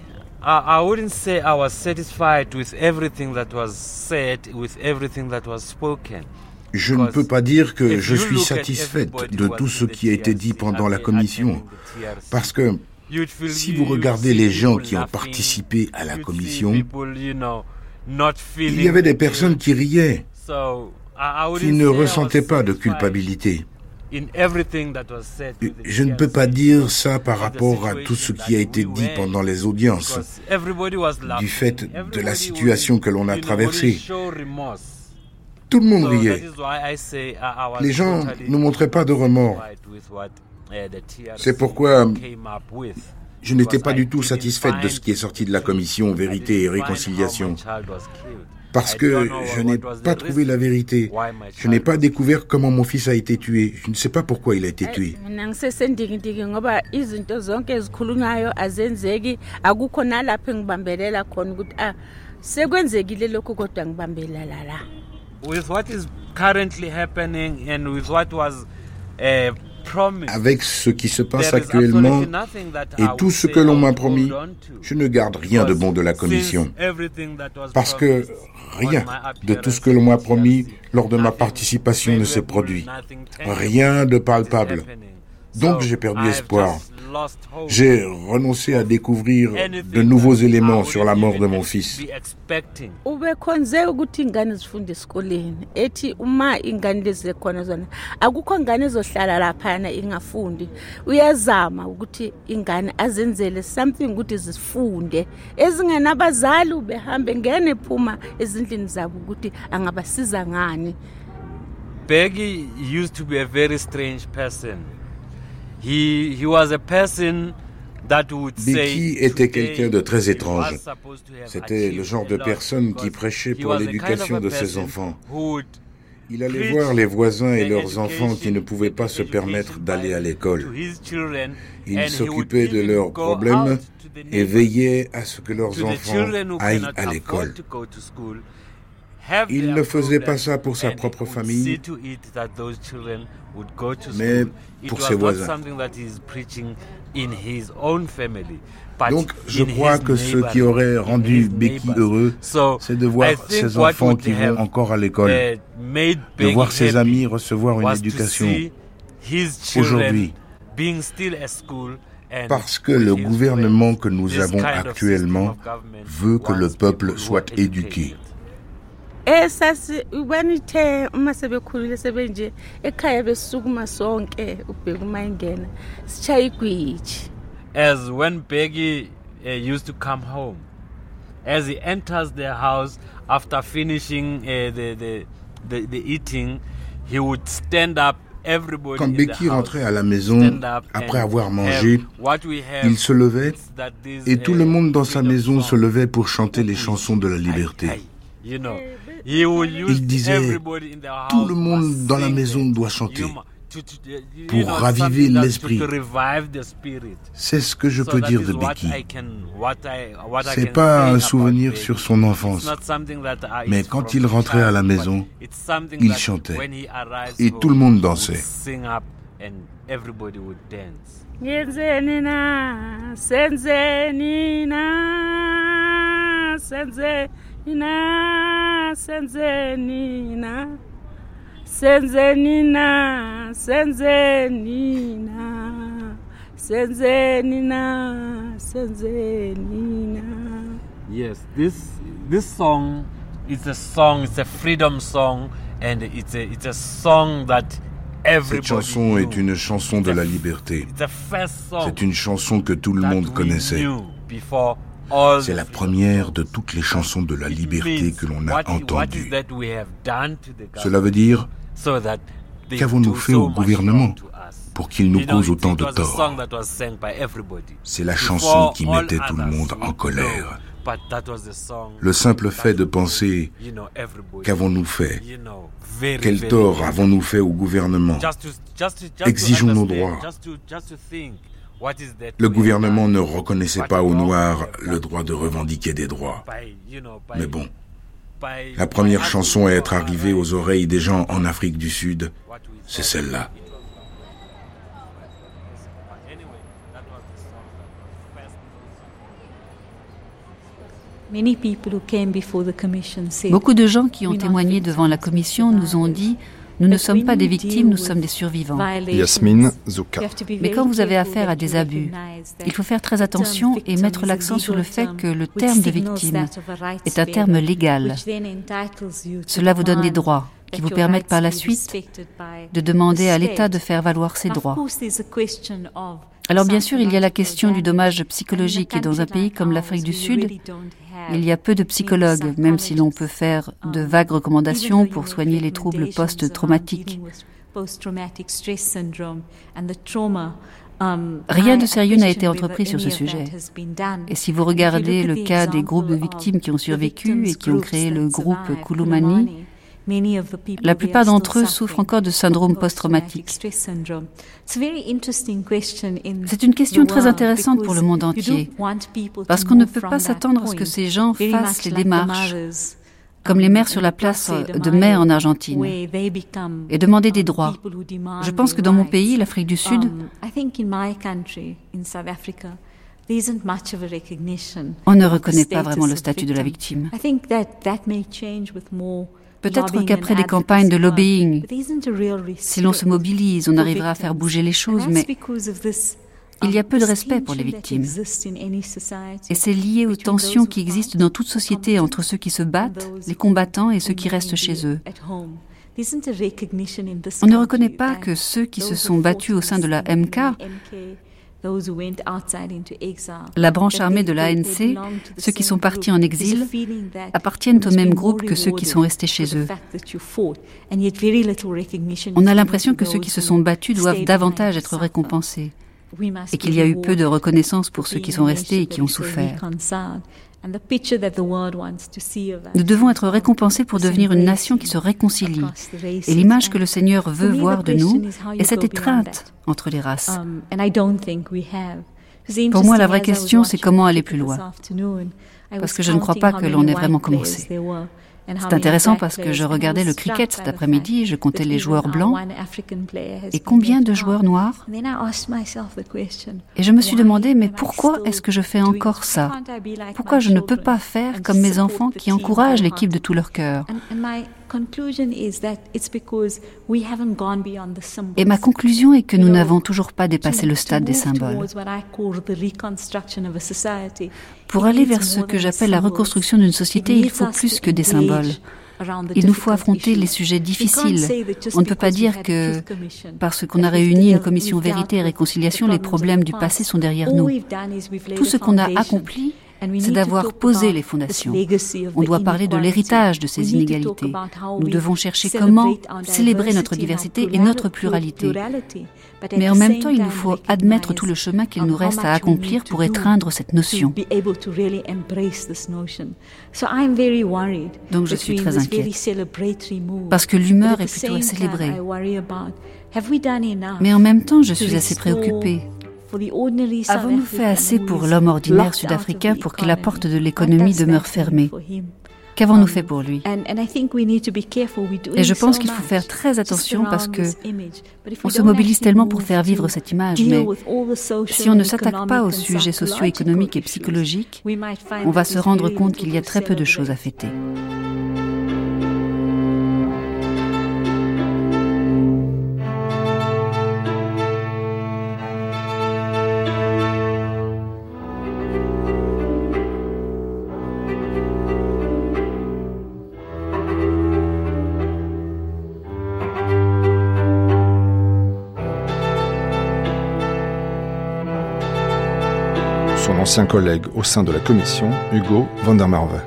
[SPEAKER 13] I wouldn't say I was satisfied with everything that was said, with everything that was spoken.
[SPEAKER 5] Je ne peux pas dire que je suis satisfaite de tout ce qui a été dit pendant la commission, parce que si vous regardez les gens qui ont participé à la commission, il y avait des personnes qui riaient, qui ne ressentaient pas de culpabilité. Je ne peux pas dire ça par rapport à tout ce qui a été dit pendant les audiences, du fait de la situation que l'on a traversée. Tout le monde riait. Les gens ne montraient pas de remords. C'est pourquoi je n'étais pas du tout satisfaite de ce qui est sorti de la commission Vérité et Réconciliation parce que je n'ai pas trouvé la vérité. Je n'ai pas découvert comment mon fils a été tué. Je ne sais pas pourquoi il a été tué.
[SPEAKER 13] With what is currently happening and with what was uh,
[SPEAKER 5] avec ce qui se passe actuellement et tout ce que l'on m'a promis, je ne garde rien de bon de la Commission. Parce que rien de tout ce que l'on m'a promis lors de ma participation ne s'est produit. Rien de palpable. Donc j'ai perdu espoir. J'ai renoncé à découvrir de nouveaux éléments sur la mort de mon fils.
[SPEAKER 13] Peggy used to be a very strange person.
[SPEAKER 5] Becky était quelqu'un de très étrange. C'était le genre de personne qui prêchait pour l'éducation de ses enfants. Il allait voir les voisins et leurs enfants qui ne pouvaient pas se permettre d'aller à l'école. Il s'occupait de leurs problèmes et veillait à ce que leurs enfants aillent à l'école. Il ne faisait pas ça pour sa propre famille, mais pour ses voisins. Donc, je crois que ce qui aurait rendu Becky heureux, c'est de voir ses enfants qui vont encore à l'école, de voir ses amis recevoir une éducation aujourd'hui. Parce que le gouvernement que nous avons actuellement veut que le peuple soit éduqué.
[SPEAKER 14] Esasi banithe uma sebekhulile sebenje ekhaya besukuma sonke ubheka uma ingena sishaya igwiji
[SPEAKER 13] as when Peggy uh, used to come home as he enters the house after finishing uh, the, the, the, the eating he would stand up
[SPEAKER 5] Quand Becky rentrait à la maison après avoir mangé, il se levait et tout le monde dans sa maison se levait pour chanter les chansons de la liberté. Il disait, tout le monde dans la maison doit chanter pour raviver l'esprit. C'est ce que je peux dire de Becky. C'est pas un souvenir sur son enfance, mais quand il rentrait à la maison, il chantait et tout le monde dansait.
[SPEAKER 14] Na senzeni na senzeni na senzeni na senzeni na senzeni na
[SPEAKER 13] yes this this song is a song it's a freedom song
[SPEAKER 5] Cette chanson est une chanson de la liberté. C'est une chanson que tout le monde connaissait. C'est la première de toutes les chansons de la liberté que l'on a entendues. Cela veut dire qu'avons-nous fait au gouvernement pour qu'il nous cause autant de tort? C'est la chanson qui mettait tout le monde en colère. Le simple fait de penser qu'avons-nous fait? Quel tort avons-nous fait au gouvernement? Exigeons nos droits. Le gouvernement ne reconnaissait pas aux Noirs le droit de revendiquer des droits. Mais bon, la première chanson à être arrivée aux oreilles des gens en Afrique du Sud, c'est celle-là.
[SPEAKER 4] Beaucoup de gens qui ont témoigné devant la commission nous ont dit nous ne sommes pas des victimes, nous sommes des survivants.
[SPEAKER 1] Yasmine Zouka.
[SPEAKER 4] Mais quand vous avez affaire à des abus, il faut faire très attention et mettre l'accent sur le fait que le terme de victime est un terme légal. Cela vous donne des droits qui vous permettent par la suite de demander à l'État de faire valoir ses droits. Alors bien sûr, il y a la question du dommage psychologique et dans un pays comme l'Afrique du Sud, il y a peu de psychologues, même si l'on peut faire de vagues recommandations pour soigner les troubles post-traumatiques. Rien de sérieux n'a été entrepris sur ce sujet. Et si vous regardez le cas des groupes de victimes qui ont survécu et qui ont créé le groupe Kulumani, la plupart d'entre eux souffrent encore de syndrome post-traumatique. C'est une question très intéressante pour le monde entier, parce qu'on ne peut pas s'attendre à ce que ces gens fassent les démarches, comme les mères sur la place de mai en Argentine, et demander des droits. Je pense que dans mon pays, l'Afrique du Sud, on ne reconnaît pas vraiment le statut de la victime. Peut-être qu'après des campagnes de lobbying, si l'on se mobilise, on arrivera à faire bouger les choses, mais il y a peu de respect pour les victimes. Et c'est lié aux tensions qui existent dans toute société entre ceux qui se battent, les combattants et ceux qui restent chez eux. On ne reconnaît pas que ceux qui se sont battus au sein de la MK la branche armée de l'ANC, ceux qui sont partis en exil, appartiennent au même groupe que ceux qui sont restés chez eux. On a l'impression que ceux qui se sont battus doivent davantage être récompensés. Et qu'il y a eu peu de reconnaissance pour ceux qui sont restés et qui ont souffert. Nous devons être récompensés pour devenir une nation qui se réconcilie. Et l'image que le Seigneur veut voir de nous est cette étreinte entre les races. Um, pour moi, la vraie question, c'est comment aller plus loin. Parce que je ne crois pas que l'on ait vraiment commencé. C'est intéressant parce que je regardais le cricket cet après-midi, je comptais les joueurs blancs. et combien de joueurs noirs. Et je me suis demandé, mais pourquoi est-ce que je fais encore ça? Pourquoi je ne peux pas faire comme mes enfants qui encouragent l'équipe de tout leur cœur? Et ma conclusion est que nous n'avons toujours pas dépassé le stade des symboles. Pour aller vers ce que j'appelle la reconstruction d'une société, il faut plus que des symboles. Il nous faut affronter les sujets difficiles. On ne peut pas dire que parce qu'on a réuni une commission vérité et réconciliation, les problèmes du passé sont derrière nous. Tout ce qu'on a accompli, c'est d'avoir posé les fondations. On doit parler de l'héritage de ces inégalités. Nous devons chercher comment célébrer notre diversité et notre pluralité. Mais en même temps, il nous faut admettre tout le chemin qu'il nous reste à accomplir pour étreindre cette notion. Donc je suis très inquiète. Parce que l'humeur est plutôt à célébrer. Mais en même temps, je suis assez préoccupée. Avons-nous fait assez pour l'homme ordinaire sud-africain pour que la porte de l'économie demeure fermée? Qu'avons-nous fait pour lui? Et je pense qu'il faut faire très attention parce que on se mobilise tellement pour faire vivre cette image, mais si on ne s'attaque pas aux sujets socio-économiques et psychologiques, on va se rendre compte qu'il y a très peu de choses à fêter.
[SPEAKER 1] Ancien collègue au sein de la commission, Hugo van der Merwe.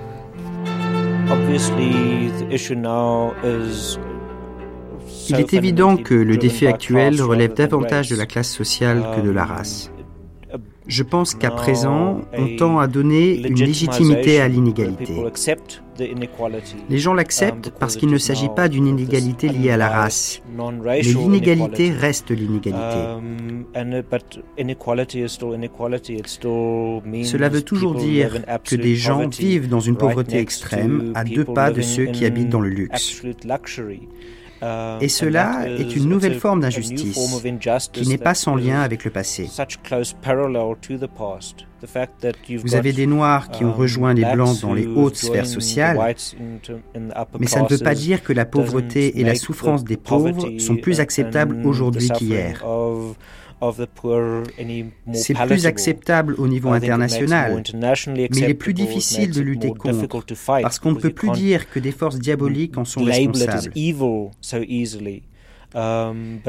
[SPEAKER 8] Il est évident que le défi actuel relève davantage de la classe sociale que de la race. Je pense qu'à présent, on tend à donner une légitimité à l'inégalité. Les gens l'acceptent parce qu'il ne s'agit pas d'une inégalité liée à la race, mais l'inégalité reste l'inégalité. Cela veut toujours dire que des gens vivent dans une pauvreté extrême à deux pas de ceux qui habitent dans le luxe. Uh, Et cela est une nouvelle forme d'injustice qui n'est pas sans lien avec le passé. Vous avez des Noirs qui ont um, rejoint les Blancs dans les hautes sphères sociales, mais ça ne veut pas dire que la pauvreté et la souffrance des pauvres sont plus acceptables aujourd'hui qu'hier. C'est plus acceptable au niveau international, mais il est plus difficile de lutter contre, parce qu'on ne peut plus dire que des forces diaboliques en sont responsables. Um,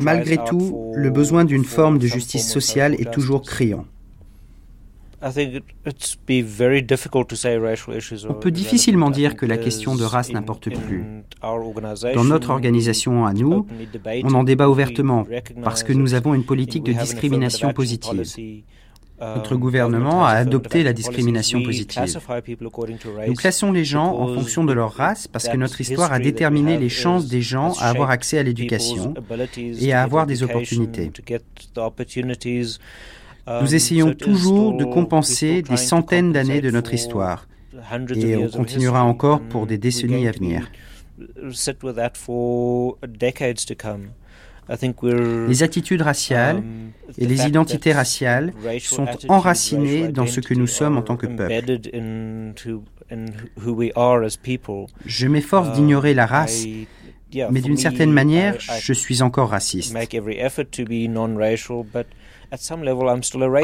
[SPEAKER 8] Malgré tout, le besoin d'une forme de justice sociale est toujours criant. On peut difficilement dire que la question de race n'importe plus. Dans notre organisation à nous, on en débat ouvertement parce que nous avons une politique de discrimination positive. Notre gouvernement a adopté la discrimination positive. Nous classons les gens en fonction de leur race parce que notre histoire a déterminé les chances des gens à avoir accès à l'éducation et à avoir des opportunités. Nous essayons toujours de compenser des centaines d'années de notre histoire et on continuera encore pour des décennies à venir. Les attitudes raciales et les identités raciales sont enracinées dans ce que nous sommes en tant que peuple. Je m'efforce d'ignorer la race, mais d'une certaine manière, je suis encore raciste.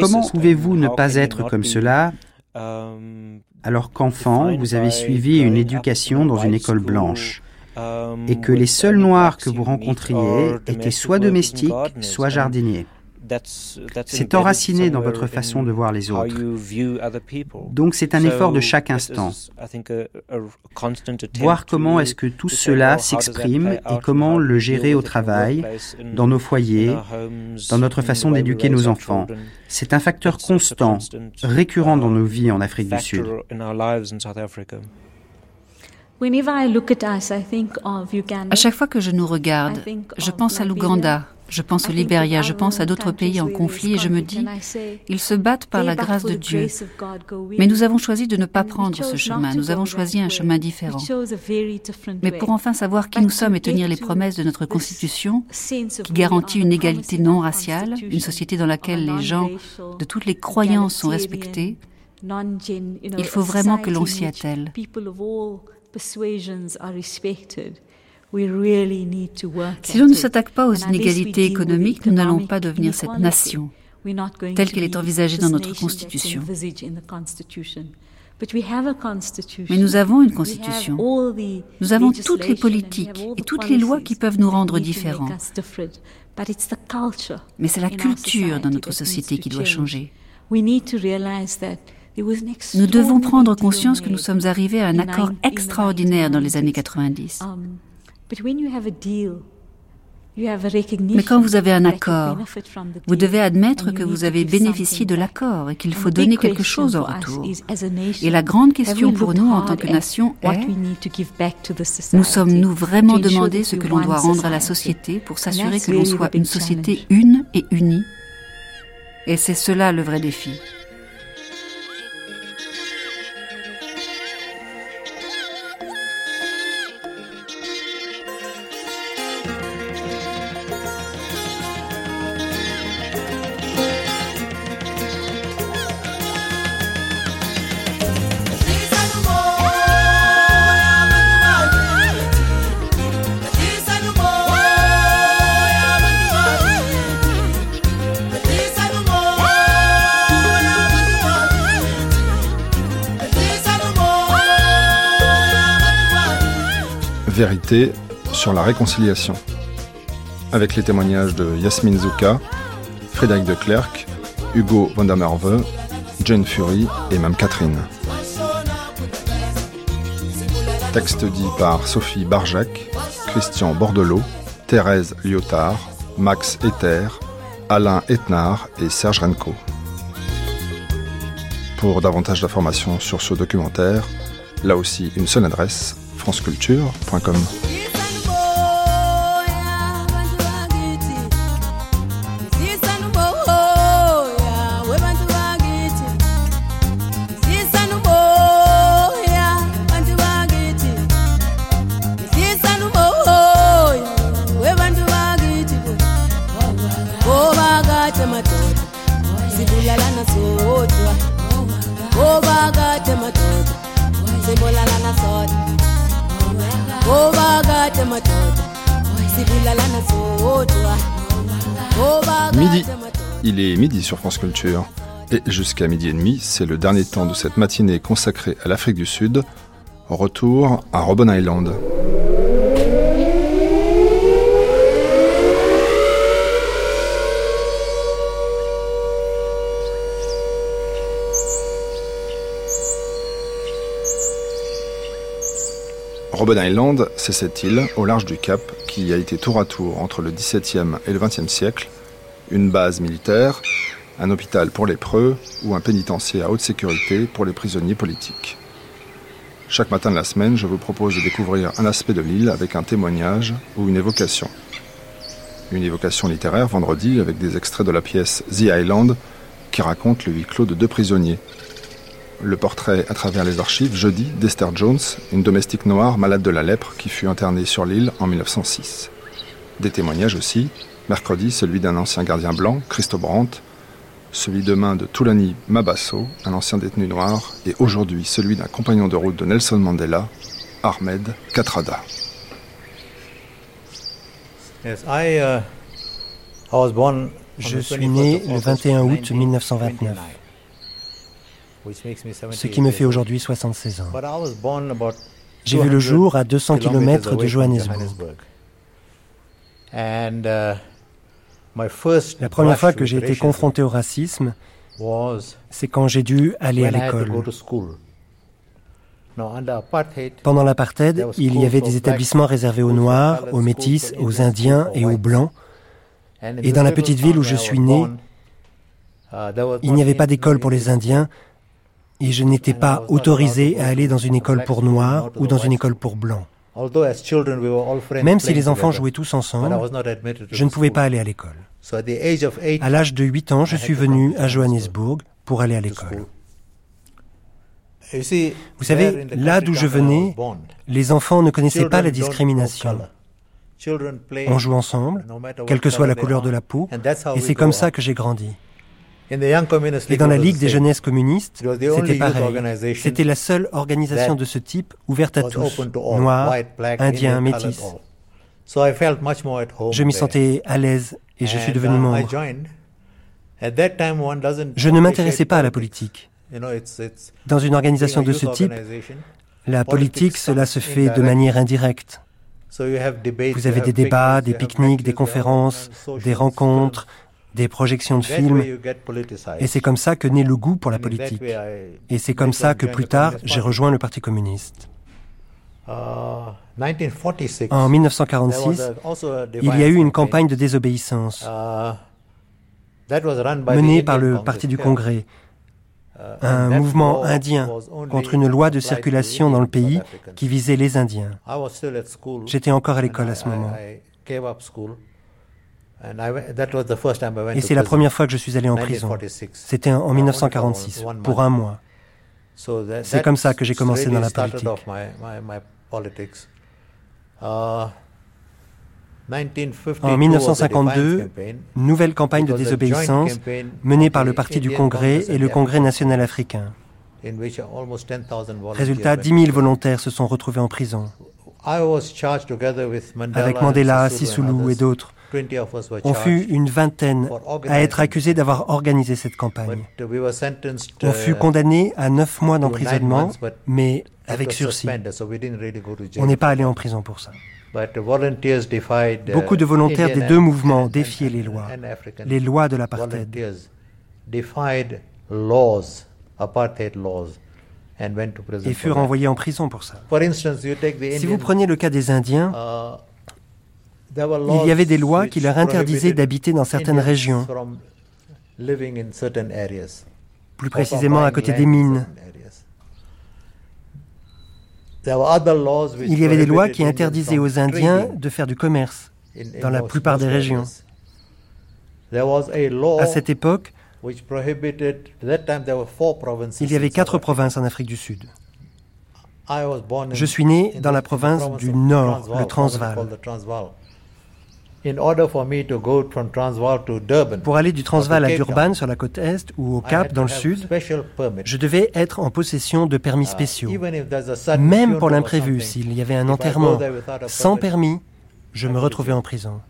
[SPEAKER 8] Comment pouvez-vous ne pas être comme cela um, alors qu'enfant, vous avez suivi une éducation dans une école blanche um, et que les seuls Noirs que vous rencontriez étaient soit domestiques, soit jardiniers c'est enraciné dans votre façon de voir les autres. Donc c'est un effort de chaque instant. Voir comment est-ce que tout cela s'exprime et comment le gérer au travail, dans nos foyers, dans notre façon d'éduquer nos enfants. C'est un facteur constant, récurrent dans nos vies en Afrique du Sud.
[SPEAKER 4] À chaque fois que je nous regarde, je pense à l'Ouganda, je pense au Libéria, je pense à d'autres pays en conflit et je me dis, ils se battent par la grâce de Dieu. Mais nous avons choisi de ne pas prendre ce chemin, nous avons choisi un chemin différent. Mais pour enfin savoir qui nous sommes et tenir les promesses de notre Constitution, qui garantit une égalité non raciale, une société dans laquelle les gens de toutes les croyances sont respectés, il faut vraiment que l'on s'y attelle. Si l'on ne s'attaque pas aux inégalités économiques, nous n'allons pas devenir cette nation telle qu'elle est envisagée dans notre Constitution. Mais nous avons une Constitution. Nous avons toutes les politiques et toutes les lois qui peuvent nous rendre différents. Mais c'est la culture dans notre société qui doit changer. Nous devons prendre conscience que nous sommes arrivés à un accord extraordinaire dans les années 90. Mais quand vous avez un accord, vous devez admettre que vous avez bénéficié de l'accord et qu'il faut donner quelque chose en retour. Et la grande question pour nous en tant que nation est, nous sommes-nous vraiment demandé ce que l'on doit rendre à la société pour s'assurer que l'on soit une société une et unie? Et c'est cela le vrai défi.
[SPEAKER 1] Sur la réconciliation. Avec les témoignages de Yasmine Zouka, Frédéric de Clercq Hugo van der Merwe, Jane Fury et même Catherine. Texte dit par Sophie Barjac, Christian Bordelot, Thérèse Lyotard, Max Ether, Alain Etnard et Serge Renko. Pour davantage d'informations sur ce documentaire, là aussi une seule adresse, franceculture.com. sur France Culture. Et jusqu'à midi et demi, c'est le dernier temps de cette matinée consacrée à l'Afrique du Sud. Retour à Robben Island. Robben Island, c'est cette île au large du Cap qui a été tour à tour entre le XVIIe et le XXe siècle, une base militaire, un hôpital pour les preux ou un pénitencier à haute sécurité pour les prisonniers politiques. Chaque matin de la semaine, je vous propose de découvrir un aspect de l'île avec un témoignage ou une évocation. Une évocation littéraire vendredi avec des extraits de la pièce The Island qui raconte le huis clos de deux prisonniers le portrait à travers les archives jeudi d'Esther Jones, une domestique noire malade de la lèpre qui fut internée sur l'île en 1906. Des témoignages aussi, mercredi celui d'un ancien gardien blanc, Christo Brandt, celui demain de Toulani Mabasso, un ancien détenu noir, et aujourd'hui celui d'un compagnon de route de Nelson Mandela, Ahmed Katrada.
[SPEAKER 15] Uh, Je suis né le 21 août 1929 ce qui me fait aujourd'hui 76 ans. J'ai vu le jour à 200 km de Johannesburg. La première fois que j'ai été confronté au racisme, c'est quand j'ai dû aller à l'école. Pendant l'apartheid, il y avait des établissements réservés aux Noirs, aux Métis, aux Indiens et aux Blancs. Et dans la petite ville où je suis né, uh, il n'y avait pas d'école pour les Indiens, et je n'étais pas autorisé à aller dans une école pour noirs ou dans une école pour blancs. Même si les enfants jouaient tous ensemble, je ne pouvais pas aller à l'école. À l'âge de 8 ans, je suis venu à Johannesburg pour aller à l'école. Vous savez, là d'où je venais, les enfants ne connaissaient pas la discrimination. On joue ensemble, quelle que soit la couleur de la peau, et c'est comme ça que j'ai grandi. Et dans la Ligue des jeunesses communistes, c'était pareil. C'était la seule organisation de ce type ouverte à tous, noirs, indiens, métis. Je m'y sentais à l'aise et je suis devenu uh, membre. Je ne m'intéressais pas à la politique. Dans une organisation de ce type, la politique, cela se fait de manière indirecte. Vous avez des débats, des pique-niques, des conférences, des rencontres, des projections de films. Et c'est comme ça que naît le goût pour la politique. Et c'est comme ça que plus tard, j'ai rejoint le Parti communiste. Uh, en 1946, il y a eu une campagne de désobéissance uh, menée par le Parti du Congrès, uh, un mouvement indien contre une loi de circulation dans le pays qui visait les Indiens. J'étais encore à l'école à ce moment. Et c'est la première fois que je suis allé en prison. C'était en 1946, pour un mois. C'est comme ça que j'ai commencé dans la politique. Uh, en 1952, nouvelle campagne de désobéissance menée par le Parti du Congrès et le Congrès national africain. Résultat, 10 000 volontaires se sont retrouvés en prison. Avec Mandela, Sisulu et d'autres, on fut une vingtaine à être accusés d'avoir organisé cette campagne. On fut condamnés à neuf mois d'emprisonnement, mais avec sursis. On n'est pas allé en prison pour ça. Beaucoup de volontaires des deux mouvements défiaient les lois, les lois de l'apartheid. et furent envoyés en prison pour ça. Si vous prenez le cas des Indiens, uh, il y avait des lois qui leur interdisaient d'habiter dans certaines régions, plus précisément à côté des mines. Il y avait des lois qui interdisaient aux Indiens de faire du commerce dans la plupart des régions. À cette époque, il y avait quatre provinces en Afrique du Sud. Je suis né dans la province du Nord, le Transvaal. Pour aller du Transvaal à Durban sur la côte Est ou au Cap dans le Sud, je devais être en possession de permis uh, spéciaux. Même pour l'imprévu, s'il y avait un enterrement sans permis, je me retrouvais en prison.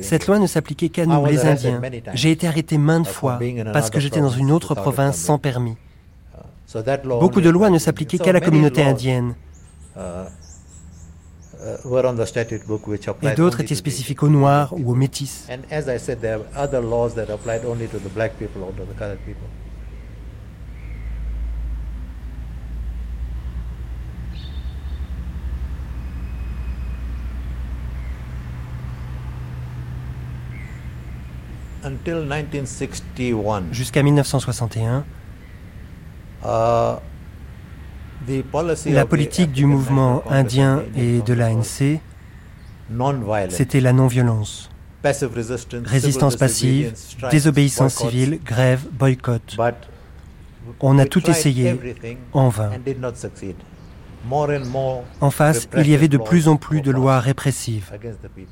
[SPEAKER 15] Cette loi ne s'appliquait qu'à nous, les Indiens. J'ai été arrêté maintes uh, fois parce que j'étais dans une autre province sans permis. Uh, Beaucoup de lois ne s'appliquaient qu'à la communauté indienne. Uh, Et d'autres étaient spécifiques aux Noirs ou aux Métis.
[SPEAKER 1] 1961.
[SPEAKER 15] Jusqu'à 1961. La politique du mouvement indien et de l'ANC, c'était la non-violence. Résistance passive, désobéissance civile, grève, boycott. On a tout essayé en vain. En face, il y avait de plus en plus de lois répressives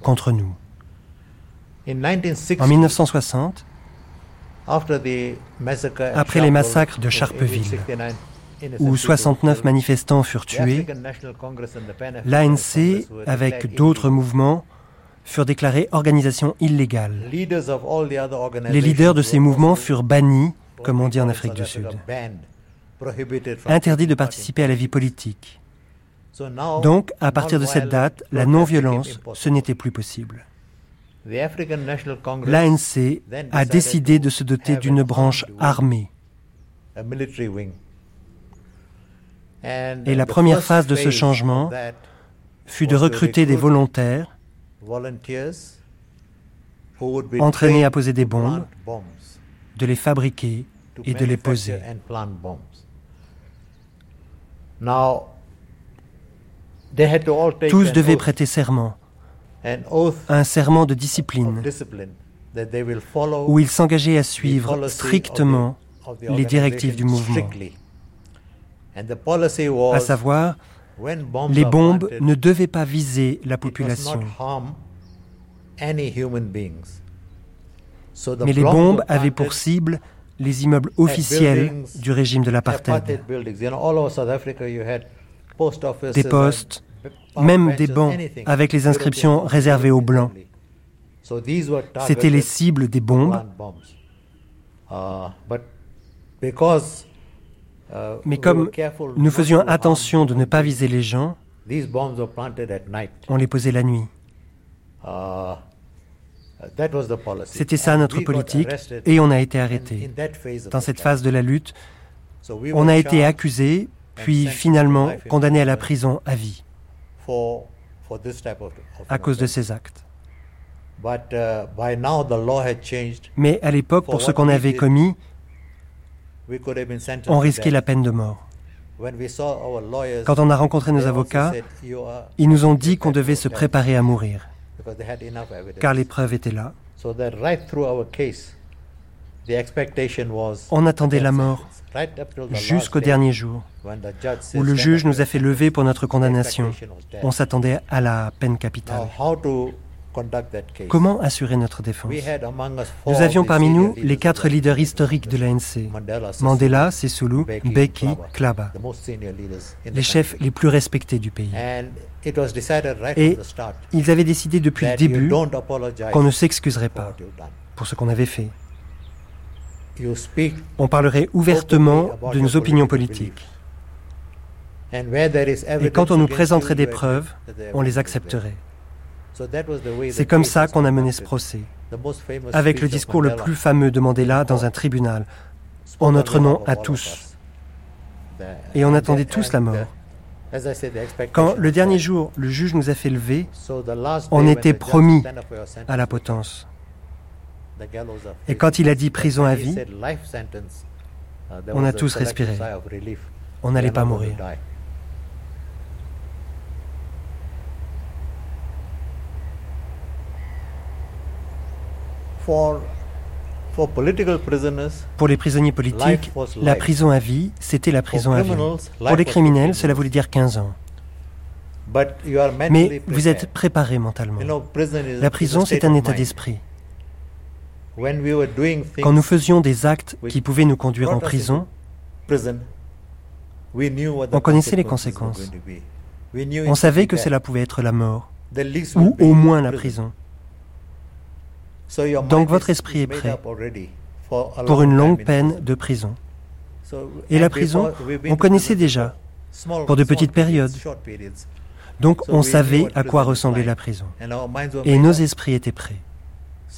[SPEAKER 15] contre nous. En 1960, après les massacres de Sharpeville, où 69 manifestants furent tués, l'ANC, avec d'autres mouvements, furent déclarés organisations illégales. Les leaders de ces mouvements furent bannis, comme on dit en Afrique du Sud, interdits de participer à la vie politique. Donc, à partir de cette date, la non-violence, ce n'était plus possible. L'ANC a décidé de se doter d'une branche armée. Et la première phase de ce changement fut de recruter des volontaires entraînés à poser des bombes, de les fabriquer et de les poser. Tous devaient prêter serment un serment de discipline où ils s'engageaient à suivre strictement les directives du mouvement, à savoir, les bombes ne devaient pas viser la population. Mais les bombes avaient pour cible les immeubles officiels du régime de l'apartheid. Des postes, même des bancs avec les inscriptions réservées aux blancs. C'étaient les cibles des bombes. Mais comme nous faisions attention de ne pas viser les gens, on les posait la nuit. C'était ça notre politique et on a été arrêté. Dans cette phase de la lutte, on a été accusé, puis finalement condamné à la prison à vie. à cause de ces actes. Uh, Mais à l'époque, pour ce qu'on avait commis, on risquait la peine de mort. Quand on a rencontré nos avocats, ils nous ont dit qu'on devait se préparer à mourir, car les preuves étaient là. On attendait la mort jusqu'au dernier jour, où le juge nous a fait lever pour notre condamnation. On s'attendait à la peine capitale. Comment assurer notre défense Nous avions parmi nous les quatre leaders historiques de l'ANC, Mandela, Sisulu, Beki, Klaba, les chefs les plus respectés du pays. Et ils avaient décidé depuis le début qu'on ne s'excuserait pas pour ce qu'on avait fait. On parlerait ouvertement de nos opinions politiques. Et quand on nous présenterait des preuves, on les accepterait. C'est comme ça qu'on a mené ce procès. avec le discours le plus fameux de Mandela dans un tribunal, en notre nom à tous. Et on attendait tous la mort. Quand le dernier jour, le juge nous a fait lever, on était promis à la potence. Et quand il a dit prison à vie, on a tous respiré. On n'allait pas mourir. Pour les prisonniers politiques, la prison à vie, c'était la prison à vie. Pour les criminels, cela voulait dire 15 ans. Mais vous êtes préparé mentalement. La prison, c'est un état d'esprit. Quand nous faisions des actes qui pouvaient nous conduire en prison, on connaissait les conséquences. On savait que cela pouvait être la mort, ou au moins la prison. Donc votre esprit est prêt pour une longue peine de prison. Et la prison, on connaissait déjà, pour de petites périodes. Donc on savait à quoi ressemblait la prison. Et nos esprits étaient prêts.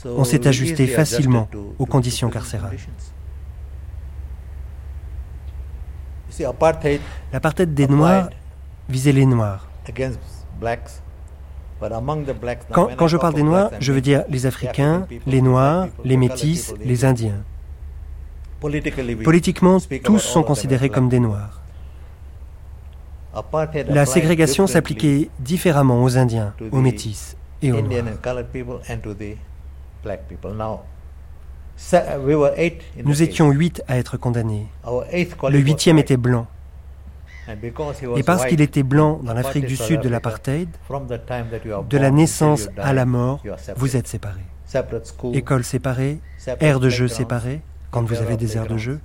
[SPEAKER 15] On s'est ajusté facilement aux conditions carcérales. L'apartheid des Noirs visait les Noirs. Quand, je parle des Noirs, je veux dire les Africains, les Noirs, les Métis, les Indiens. Politiquement, tous sont considérés comme des Noirs. La ségrégation s'appliquait différemment aux Indiens, aux Métis et aux Noirs. Nous étions huit à être condamnés. Le huitième était blanc. Et parce qu'il était blanc dans l'Afrique du Sud de l'apartheid, de la naissance à la mort, vous êtes séparés. École séparée, aires de jeu séparées, quand vous avez des aires de jeu,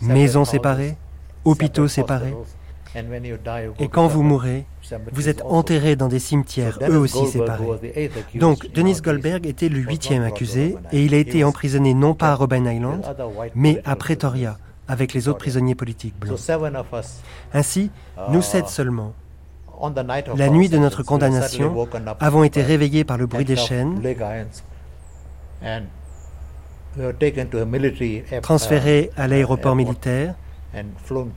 [SPEAKER 15] maisons séparées, hôpitaux séparés. Et quand vous mourrez, vous êtes enterrés dans des cimetières, eux aussi séparés. Donc, Denis Goldberg était le huitième accusé et il a été emprisonné non pas à Robben Island, mais à Pretoria, avec les autres prisonniers politiques blancs. Ainsi, nous sept seulement, la nuit de notre condamnation, avons été réveillés par le bruit des chaînes, transférés à l'aéroport militaire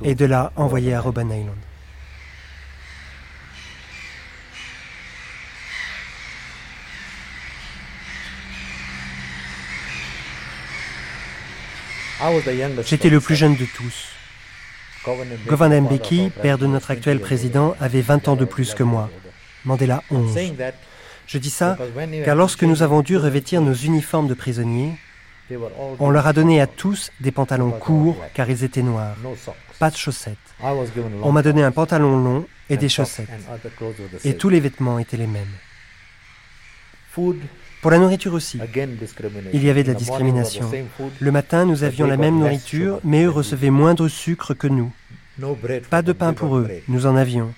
[SPEAKER 15] et de là envoyés à Robben Island. J'étais le plus jeune de tous. Govan Mbeki, père de notre actuel président, avait 20 ans de plus que moi. Mandela 11. Je dis ça car lorsque nous avons dû revêtir nos uniformes de prisonniers, on leur a donné à tous des pantalons courts car ils étaient noirs. Pas de chaussettes. On m'a donné un pantalon long et des chaussettes. Et tous les vêtements étaient les mêmes. Pour la nourriture aussi, il y avait de la discrimination. Le matin, nous avions la même nourriture, mais eux recevaient moins de sucre que nous. Pas de pain pour eux, nous en avions.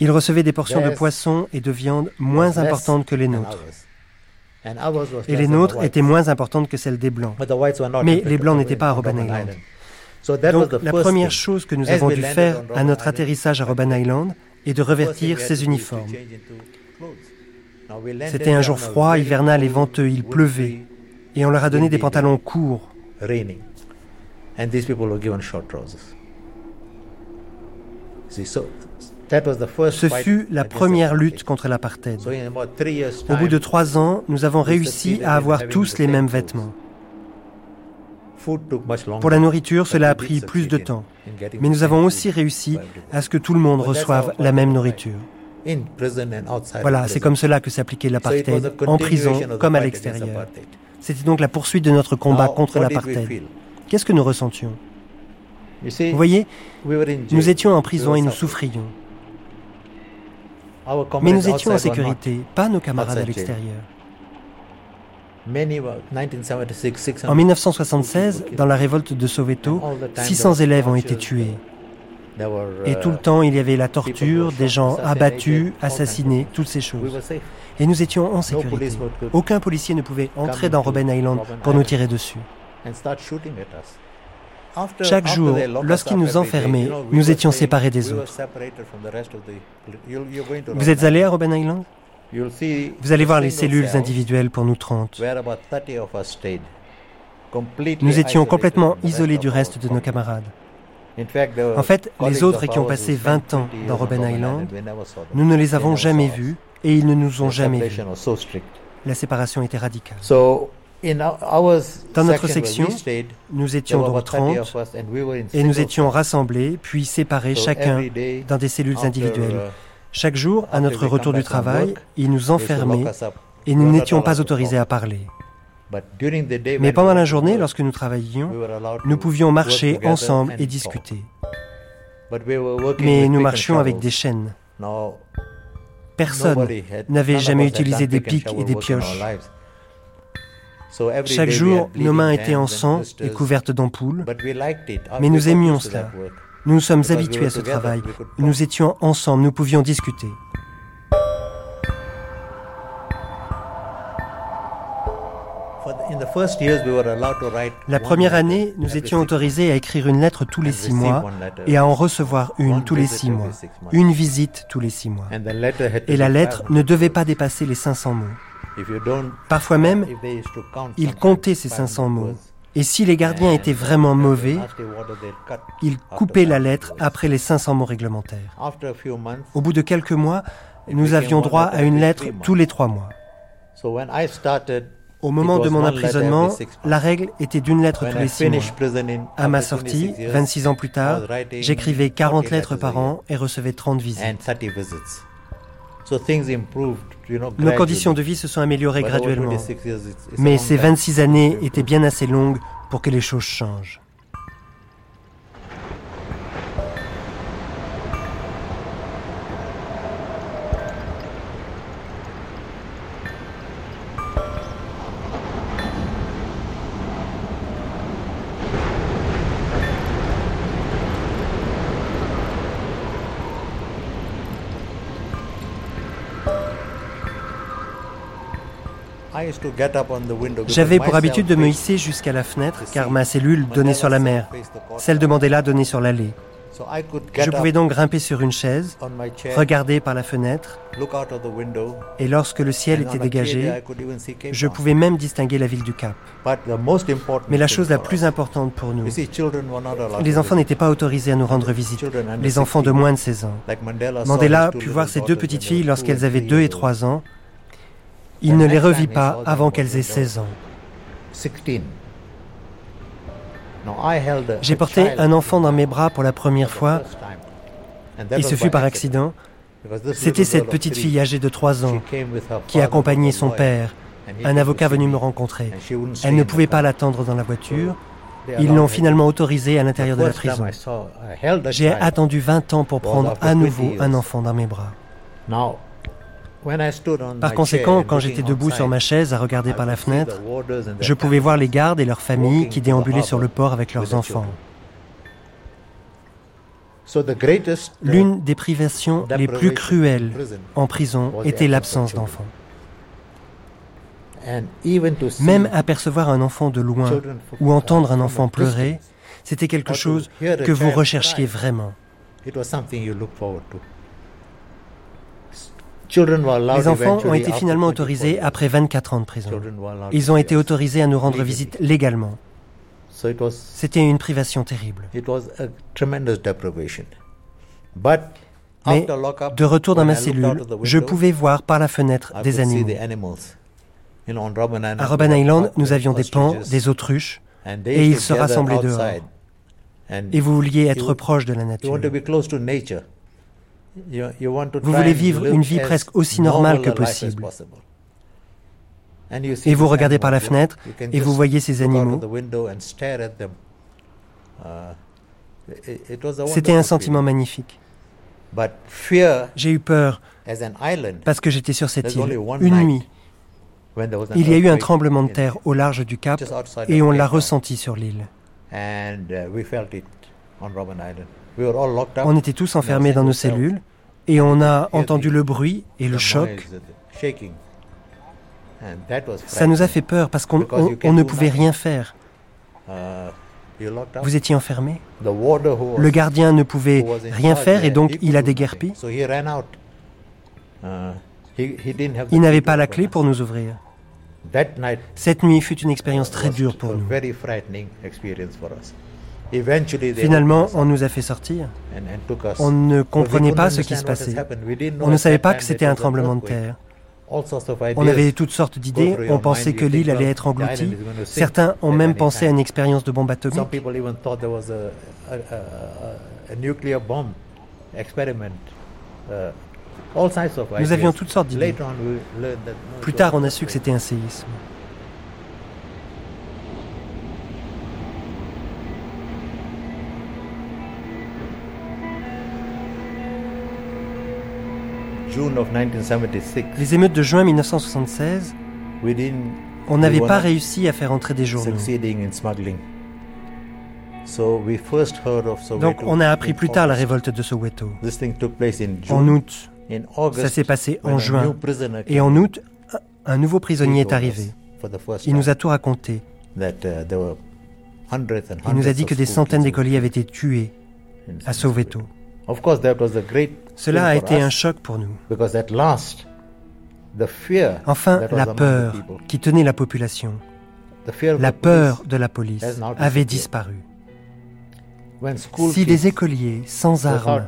[SPEAKER 15] Ils recevaient des portions de poisson et de viande moins importantes que les nôtres. Et les nôtres étaient moins importantes que celles des Blancs. Mais les Blancs n'étaient pas à Robben Island. Donc la première chose que nous avons dû faire à notre atterrissage à Robben Island est de revêtir ces uniformes. C'était un jour froid, hivernal et venteux, il pleuvait, et on leur a donné des pantalons courts. Ce fut la première lutte contre l'apartheid. Au bout de trois ans, nous avons réussi à avoir tous les mêmes vêtements. Pour la nourriture, cela a pris plus de temps, mais nous avons aussi réussi à ce que tout le monde reçoive la même nourriture. Voilà, c'est comme cela que s'appliquait l'apartheid, en prison comme à l'extérieur. C'était donc la poursuite de notre combat contre l'apartheid. Qu'est-ce que nous ressentions? Vous voyez, nous étions en prison et nous souffrions. Mais nous étions en sécurité, pas nos camarades à l'extérieur. En 1976, dans la révolte de Soweto, 600 élèves ont été tués. Et tout le temps, il y avait la torture, des gens abattus, assassinés, toutes ces choses. Et nous étions en sécurité. Aucun policier ne pouvait entrer dans Robben Island pour nous tirer dessus. Chaque jour, lorsqu'ils nous enfermaient, nous étions séparés des autres. Vous êtes allé à Robben Island? Vous allez voir les cellules individuelles pour nous 30. Nous étions complètement isolés du reste de nos camarades. En fait, les autres qui ont passé 20 ans dans Robben Island, nous ne les avons jamais vus et ils ne nous ont jamais vus. La séparation était radicale. Dans notre section, nous étions donc 30 et nous étions rassemblés, puis séparés chacun dans des cellules individuelles.
[SPEAKER 5] uh,
[SPEAKER 15] Chaque jour, à notre retour du travail, ils nous enfermaient et nous n'étions pas autorisés à parler. Mais pendant la journée, lorsque nous travaillions, nous pouvions marcher ensemble et discuter. Mais nous marchions avec des chaînes. Personne n'avait jamais utilisé des pics et des pioches. Chaque jour, nos mains étaient en sang et couvertes d'ampoules, mais nous aimions cela. Nous nous sommes habitués à ce travail. Nous étions ensemble, nous pouvions discuter. La première année, nous étions autorisés à écrire une lettre tous les six mois et à en recevoir une tous les six mois, une visite tous les six mois. Et la lettre ne devait pas dépasser les 500 mots. Parfois même, ils comptaient ces 500 mots. Et si les gardiens étaient vraiment mauvais, ils coupaient la lettre après les 500 mots réglementaires. Au bout de quelques mois, nous avions droit à une lettre tous les trois mois. Au moment de mon emprisonnement, la règle était d'une lettre tous les six mois. À ma sortie, 26 ans plus tard, j'écrivais 40 lettres par an et recevais 30 visites. Nos conditions de vie se sont améliorées graduellement. Mais ces 26 années étaient bien assez longues pour que les choses changent. J'avais pour habitude de me hisser jusqu'à la fenêtre car ma cellule donnait sur la mer. Celle de Mandela donnait sur l'allée. Je pouvais donc grimper sur une chaise, regarder par la fenêtre, et lorsque le ciel était dégagé, je pouvais même distinguer la ville du Cap. Mais la chose la plus importante pour nous, les enfants n'étaient pas autorisés à nous rendre visite, les enfants de moins de 16 ans. Mandela put voir ses deux petites filles lorsqu'elles avaient 2 et 3 ans, il ne les revit pas avant qu'elles aient 16 ans. J'ai porté un enfant dans mes bras pour la première fois et ce fut par accident. C'était cette petite fille âgée de 3 ans qui accompagnait son père, un avocat venu me rencontrer. Elle ne pouvait pas l'attendre dans la voiture. Ils l'ont finalement autorisée à l'intérieur de la prison. J'ai attendu 20 ans pour prendre à nouveau un enfant dans mes bras. Par conséquent, quand j'étais debout sur ma chaise à regarder par la fenêtre, je pouvais voir les gardes et leurs familles qui déambulaient sur le port avec leurs enfants. L'une des privations les plus cruelles en prison était l'absence d'enfants. Même apercevoir un enfant de loin ou entendre un enfant pleurer, c'était quelque chose que vous recherchiez vraiment. Les enfants ont été finalement autorisés après 24 ans de prison. Ils ont été autorisés à nous rendre visite légalement. C'était une privation terrible. Mais de retour dans ma cellule, je pouvais voir par la fenêtre des animaux. À Robben Island, nous avions des pans, des autruches, et ils se rassemblaient dehors. Et vous vouliez être proche de la nature. Vous voulez vivre une vie presque aussi normale que possible. Et vous regardez par la fenêtre et vous voyez ces animaux. C'était un sentiment magnifique. J'ai eu peur parce que j'étais sur cette île une nuit. Il y a eu un tremblement de terre au large du cap et on l'a ressenti sur l'île. On était tous enfermés dans nos cellules et on a entendu le bruit et le choc. Ça nous a fait peur parce qu'on ne pouvait rien faire. Vous étiez enfermé Le gardien ne pouvait rien faire et donc il a déguerpi. Il n'avait pas la clé pour nous ouvrir. Cette nuit fut une expérience très dure pour nous. Finalement, on nous a fait sortir. On ne comprenait pas ce qui se passait. On ne savait pas que c'était un tremblement de terre. On avait toutes sortes d'idées. On pensait que l'île allait être engloutie. Certains ont même pensé à une expérience de bombe atomique. Nous avions toutes sortes d'idées. Plus tard, on a su que c'était un séisme. Les émeutes de juin 1976, on n'avait pas réussi à faire entrer des journaux. Donc on a appris plus tard la révolte de Soweto. En août, ça s'est passé en juin. Et en août, un nouveau prisonnier est arrivé. Il nous a tout raconté.
[SPEAKER 5] Uh,
[SPEAKER 15] Il nous a dit que des centaines d'écoliers avaient été tués à Soweto. Cela a été un choc pour nous. Enfin, la peur qui tenait la population, la peur de la police avait disparu. Si les écoliers sans armes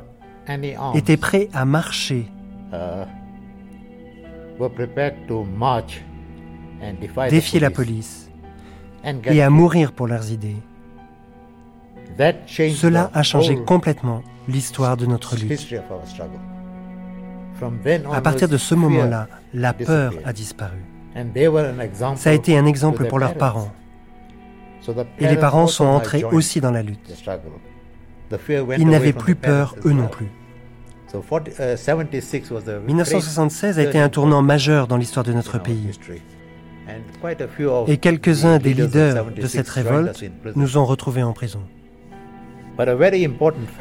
[SPEAKER 15] étaient prêts à marcher, uh, défier la police et à mourir pour leurs idées, cela a changé complètement l'histoire de notre lutte. À partir de ce moment-là, la peur a disparu. Ça a été un exemple pour leurs parents. Et les parents sont entrés aussi dans la lutte. Ils n'avaient plus peur, eux non plus. 1976 uh, a été un tournant majeur dans l'histoire de notre pays. Et quelques-uns des leaders de cette révolte nous ont retrouvés en prison.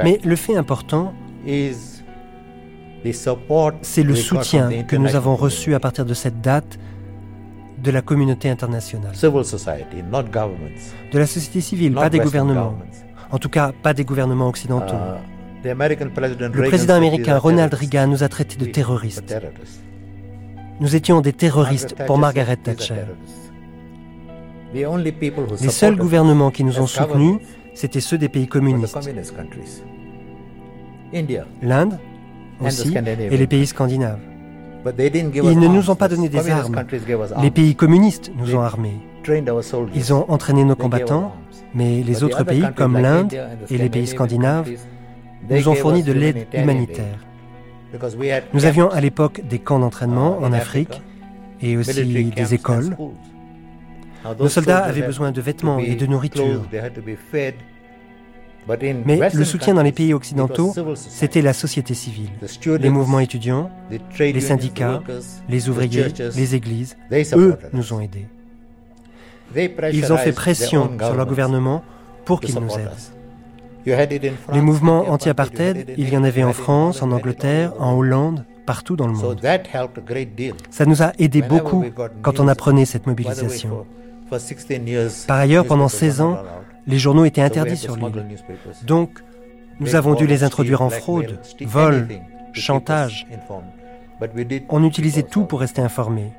[SPEAKER 15] Mais le fait important, c'est le soutien que nous avons reçu à partir de cette date de la communauté internationale. De la société civile, pas des gouvernements. En tout cas, pas des gouvernements occidentaux. Uh, le président américain Ronald Reagan nous a traités de terroristes. Nous étions des terroristes pour Margaret Thatcher. Les seuls gouvernements qui nous ont soutenus, c'étaient ceux des pays communistes. L'Inde aussi, et les pays scandinaves. Ils ne nous ont pas donné des armes. Les pays communistes nous ont armés. Ils ont entraîné nos combattants, mais les autres pays, comme l'Inde et les pays scandinaves, nous ont fourni de l'aide humanitaire. Nous avions à l'époque des camps d'entraînement en Afrique et aussi des écoles. Nos soldats avaient besoin de vêtements et de nourriture. Mais le soutien dans les pays occidentaux, c'était la société civile, les mouvements étudiants, les syndicats, les ouvriers, les églises. Eux nous ont aidés. Ils ont fait pression sur leur gouvernement pour qu'ils nous aident. Les mouvements anti-apartheid, il y en avait en France, en Angleterre, en Hollande, partout dans le monde. Ça nous a aidé beaucoup quand on apprenait cette mobilisation. Par ailleurs, pendant 16 ans, les journaux étaient interdits sur l'île. Donc, nous avons dû les introduire en fraude, vol, chantage. On utilisait tout pour rester informés.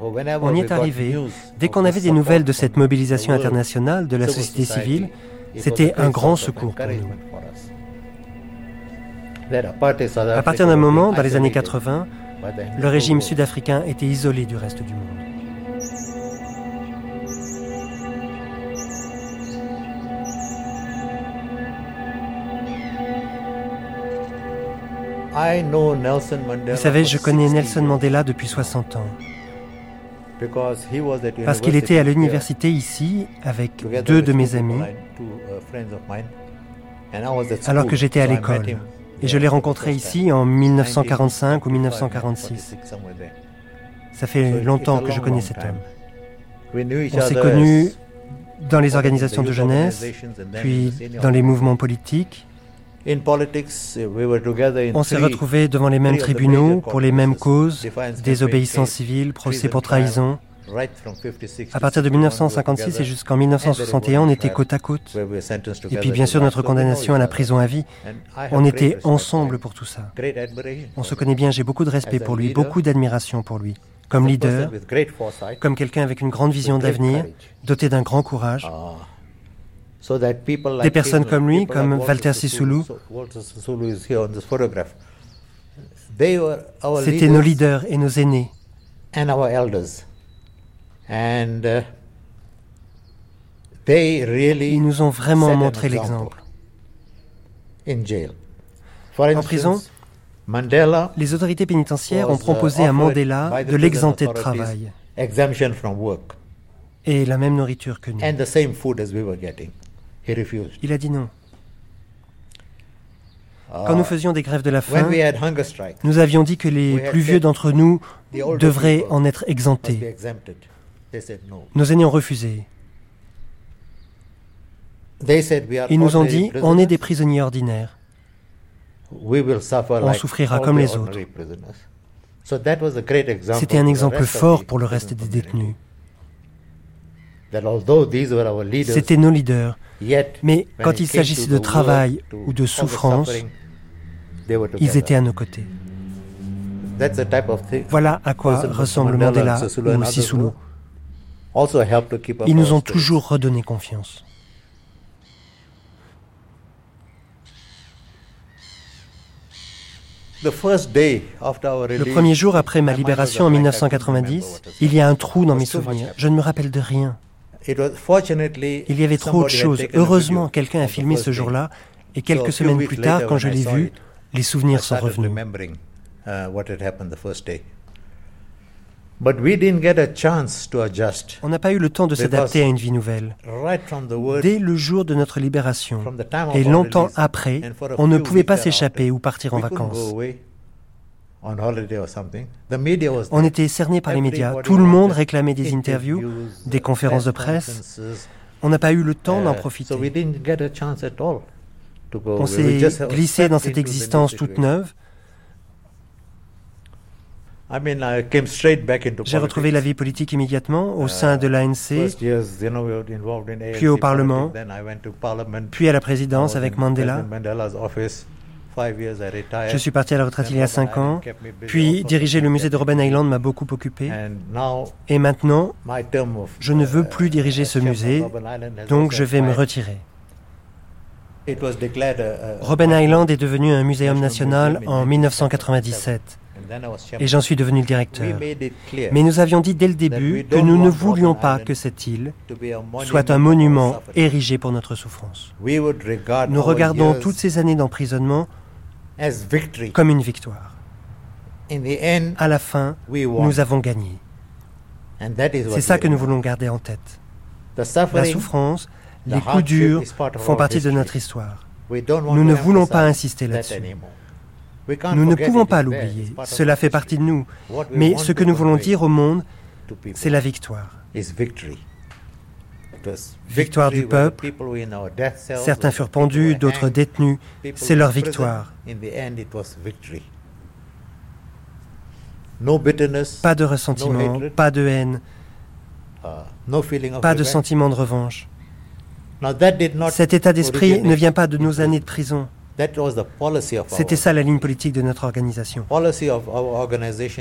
[SPEAKER 15] On y est arrivé. Dès qu'on avait des nouvelles de cette mobilisation internationale de la société civile, c'était un grand secours pour nous. À partir d'un moment, dans les années 80, le régime sud-africain était isolé du reste du monde. Vous savez, je connais Nelson Mandela depuis 60 ans. Parce qu'il était à l'université ici avec deux de mes amis, alors que j'étais à l'école. Et je l'ai rencontré ici en 1945 ou 1946. Ça fait longtemps que je connais cet homme. On s'est connus dans les organisations de jeunesse, puis dans les mouvements politiques, on s'est retrouvés devant les mêmes tribunaux pour les mêmes causes, désobéissance civile, procès pour trahison. À partir de 1956 et jusqu'en 1961, on était côte à côte. Et puis bien sûr notre condamnation à la prison à vie. On était ensemble pour tout ça. On se connaît bien, j'ai beaucoup de respect pour lui, beaucoup d'admiration pour lui. Comme leader, comme quelqu'un avec une grande vision d'avenir, doté d'un grand courage. Des personnes comme lui, comme Walter Sisulu, c'était nos leaders et nos aînés. Uh, Ils nous ont vraiment montré l'exemple. En prison, les autorités pénitentiaires ont uh, proposé à Mandela de l'exempter de travail. et la même nourriture que nous. Il a dit non. Quand nous faisions des grèves de la faim, nous avions dit que les plus vieux d'entre nous devraient en être exemptés. Nos aînés ont refusé. Ils nous ont dit, on est des prisonniers ordinaires. On souffrira comme les autres. C'était un exemple fort pour le reste des détenus. C'était nos leaders. Mais quand il s'agissait de travail ou de souffrance, ils étaient à nos côtés. Voilà à quoi ressemble Mandela ou Sisulu. Ils nous ont toujours redonné confiance. Le premier jour après ma libération en 1990, il y a un trou dans mes souvenirs. Je ne me rappelle de rien. Il y avait trop de choses. Heureusement, quelqu'un a filmé ce jour-là, et quelques semaines plus tard, quand je l'ai vu, les souvenirs sont revenus. On n'a pas eu le temps de s'adapter à une vie nouvelle. Dès le jour de notre libération, et longtemps après, on ne pouvait pas s'échapper ou partir en vacances. On était cerné par les médias. Tout le monde réclamait des interviews, des conférences de presse. On n'a pas eu le temps d'en uh, profiter. On s'est glissé dans cette existence toute neuve. J'ai retrouvé la vie politique immédiatement au sein de l'ANC, puis au Parlement, puis à la présidence avec Mandela. Je suis parti à la retraite il y a cinq ans, puis diriger le musée de Robben Island m'a beaucoup occupé. Et maintenant, je ne veux plus diriger ce musée, donc je vais me retirer. Robben Island est devenu un muséum national en 1997 et j'en suis devenu le directeur. Mais nous avions dit dès le début que nous ne voulions pas que cette île soit un monument érigé pour notre souffrance. Nous regardons toutes ces années d'emprisonnement comme une victoire. À la fin, nous avons gagné. C'est ça que nous voulons garder en tête. La souffrance, les coups durs font partie de notre histoire. Nous ne voulons pas insister là-dessus. Nous ne pouvons pas l'oublier. Cela fait partie de nous. Mais ce que nous voulons dire au monde, c'est la victoire. Victoire du peuple. Certains furent pendus, d'autres détenus. C'est leur victoire. Pas de ressentiment, pas de haine, uh, pas de sentiment de revanche. Cet état d'esprit ne vient pas de nos années de prison. C'était ça la ligne politique de notre organisation.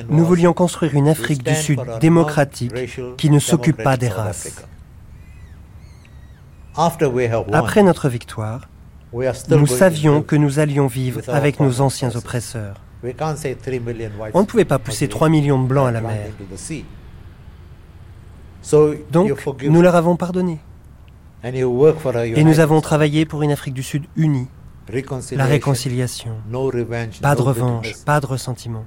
[SPEAKER 15] Nous voulions construire une Afrique du Sud démocratique qui ne s'occupe pas des races. Après notre victoire, nous savions que nous allions vivre avec nos anciens oppresseurs. On ne pouvait pas pousser 3 millions de Blancs à la mer. Donc, nous leur avons pardonné. Et nous avons travaillé pour une Afrique du Sud unie. La réconciliation. Pas de revanche, pas de ressentiment.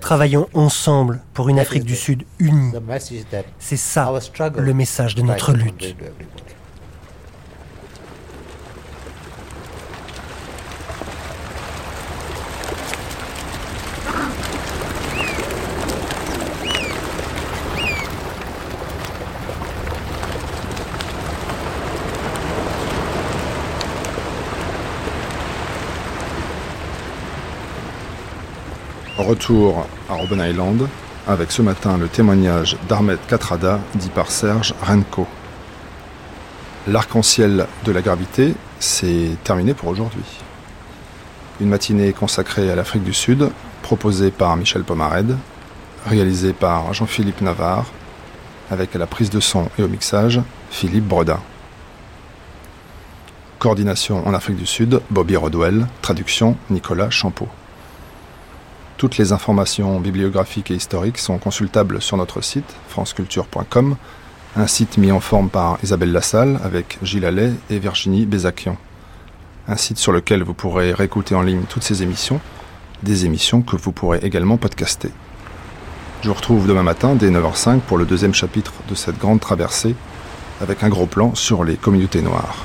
[SPEAKER 15] Travaillons ensemble pour une Afrique du Sud unie. C'est ça le message de notre lutte.
[SPEAKER 1] Retour à Robben Island, avec ce matin le témoignage d'Ahmed Katrada, dit par Serge Renko. L'arc-en-ciel de la gravité, c'est terminé pour aujourd'hui. Une matinée consacrée à l'Afrique du Sud, proposée par Michel Pomared, réalisée par Jean-Philippe Navarre, avec à la prise de son et au mixage Philippe Brodin. Coordination en Afrique du Sud, Bobby Rodwell, traduction Nicolas Champeau. Toutes les informations bibliographiques et historiques sont consultables sur notre site franceculture.com, un site mis en forme par Isabelle Lassalle avec Gilles Allais et Virginie Bézaquian. Un site sur lequel vous pourrez réécouter en ligne toutes ces émissions, des émissions que vous pourrez également podcaster. Je vous retrouve demain matin dès 9h05 pour le deuxième chapitre de cette grande traversée avec un gros plan sur les communautés noires.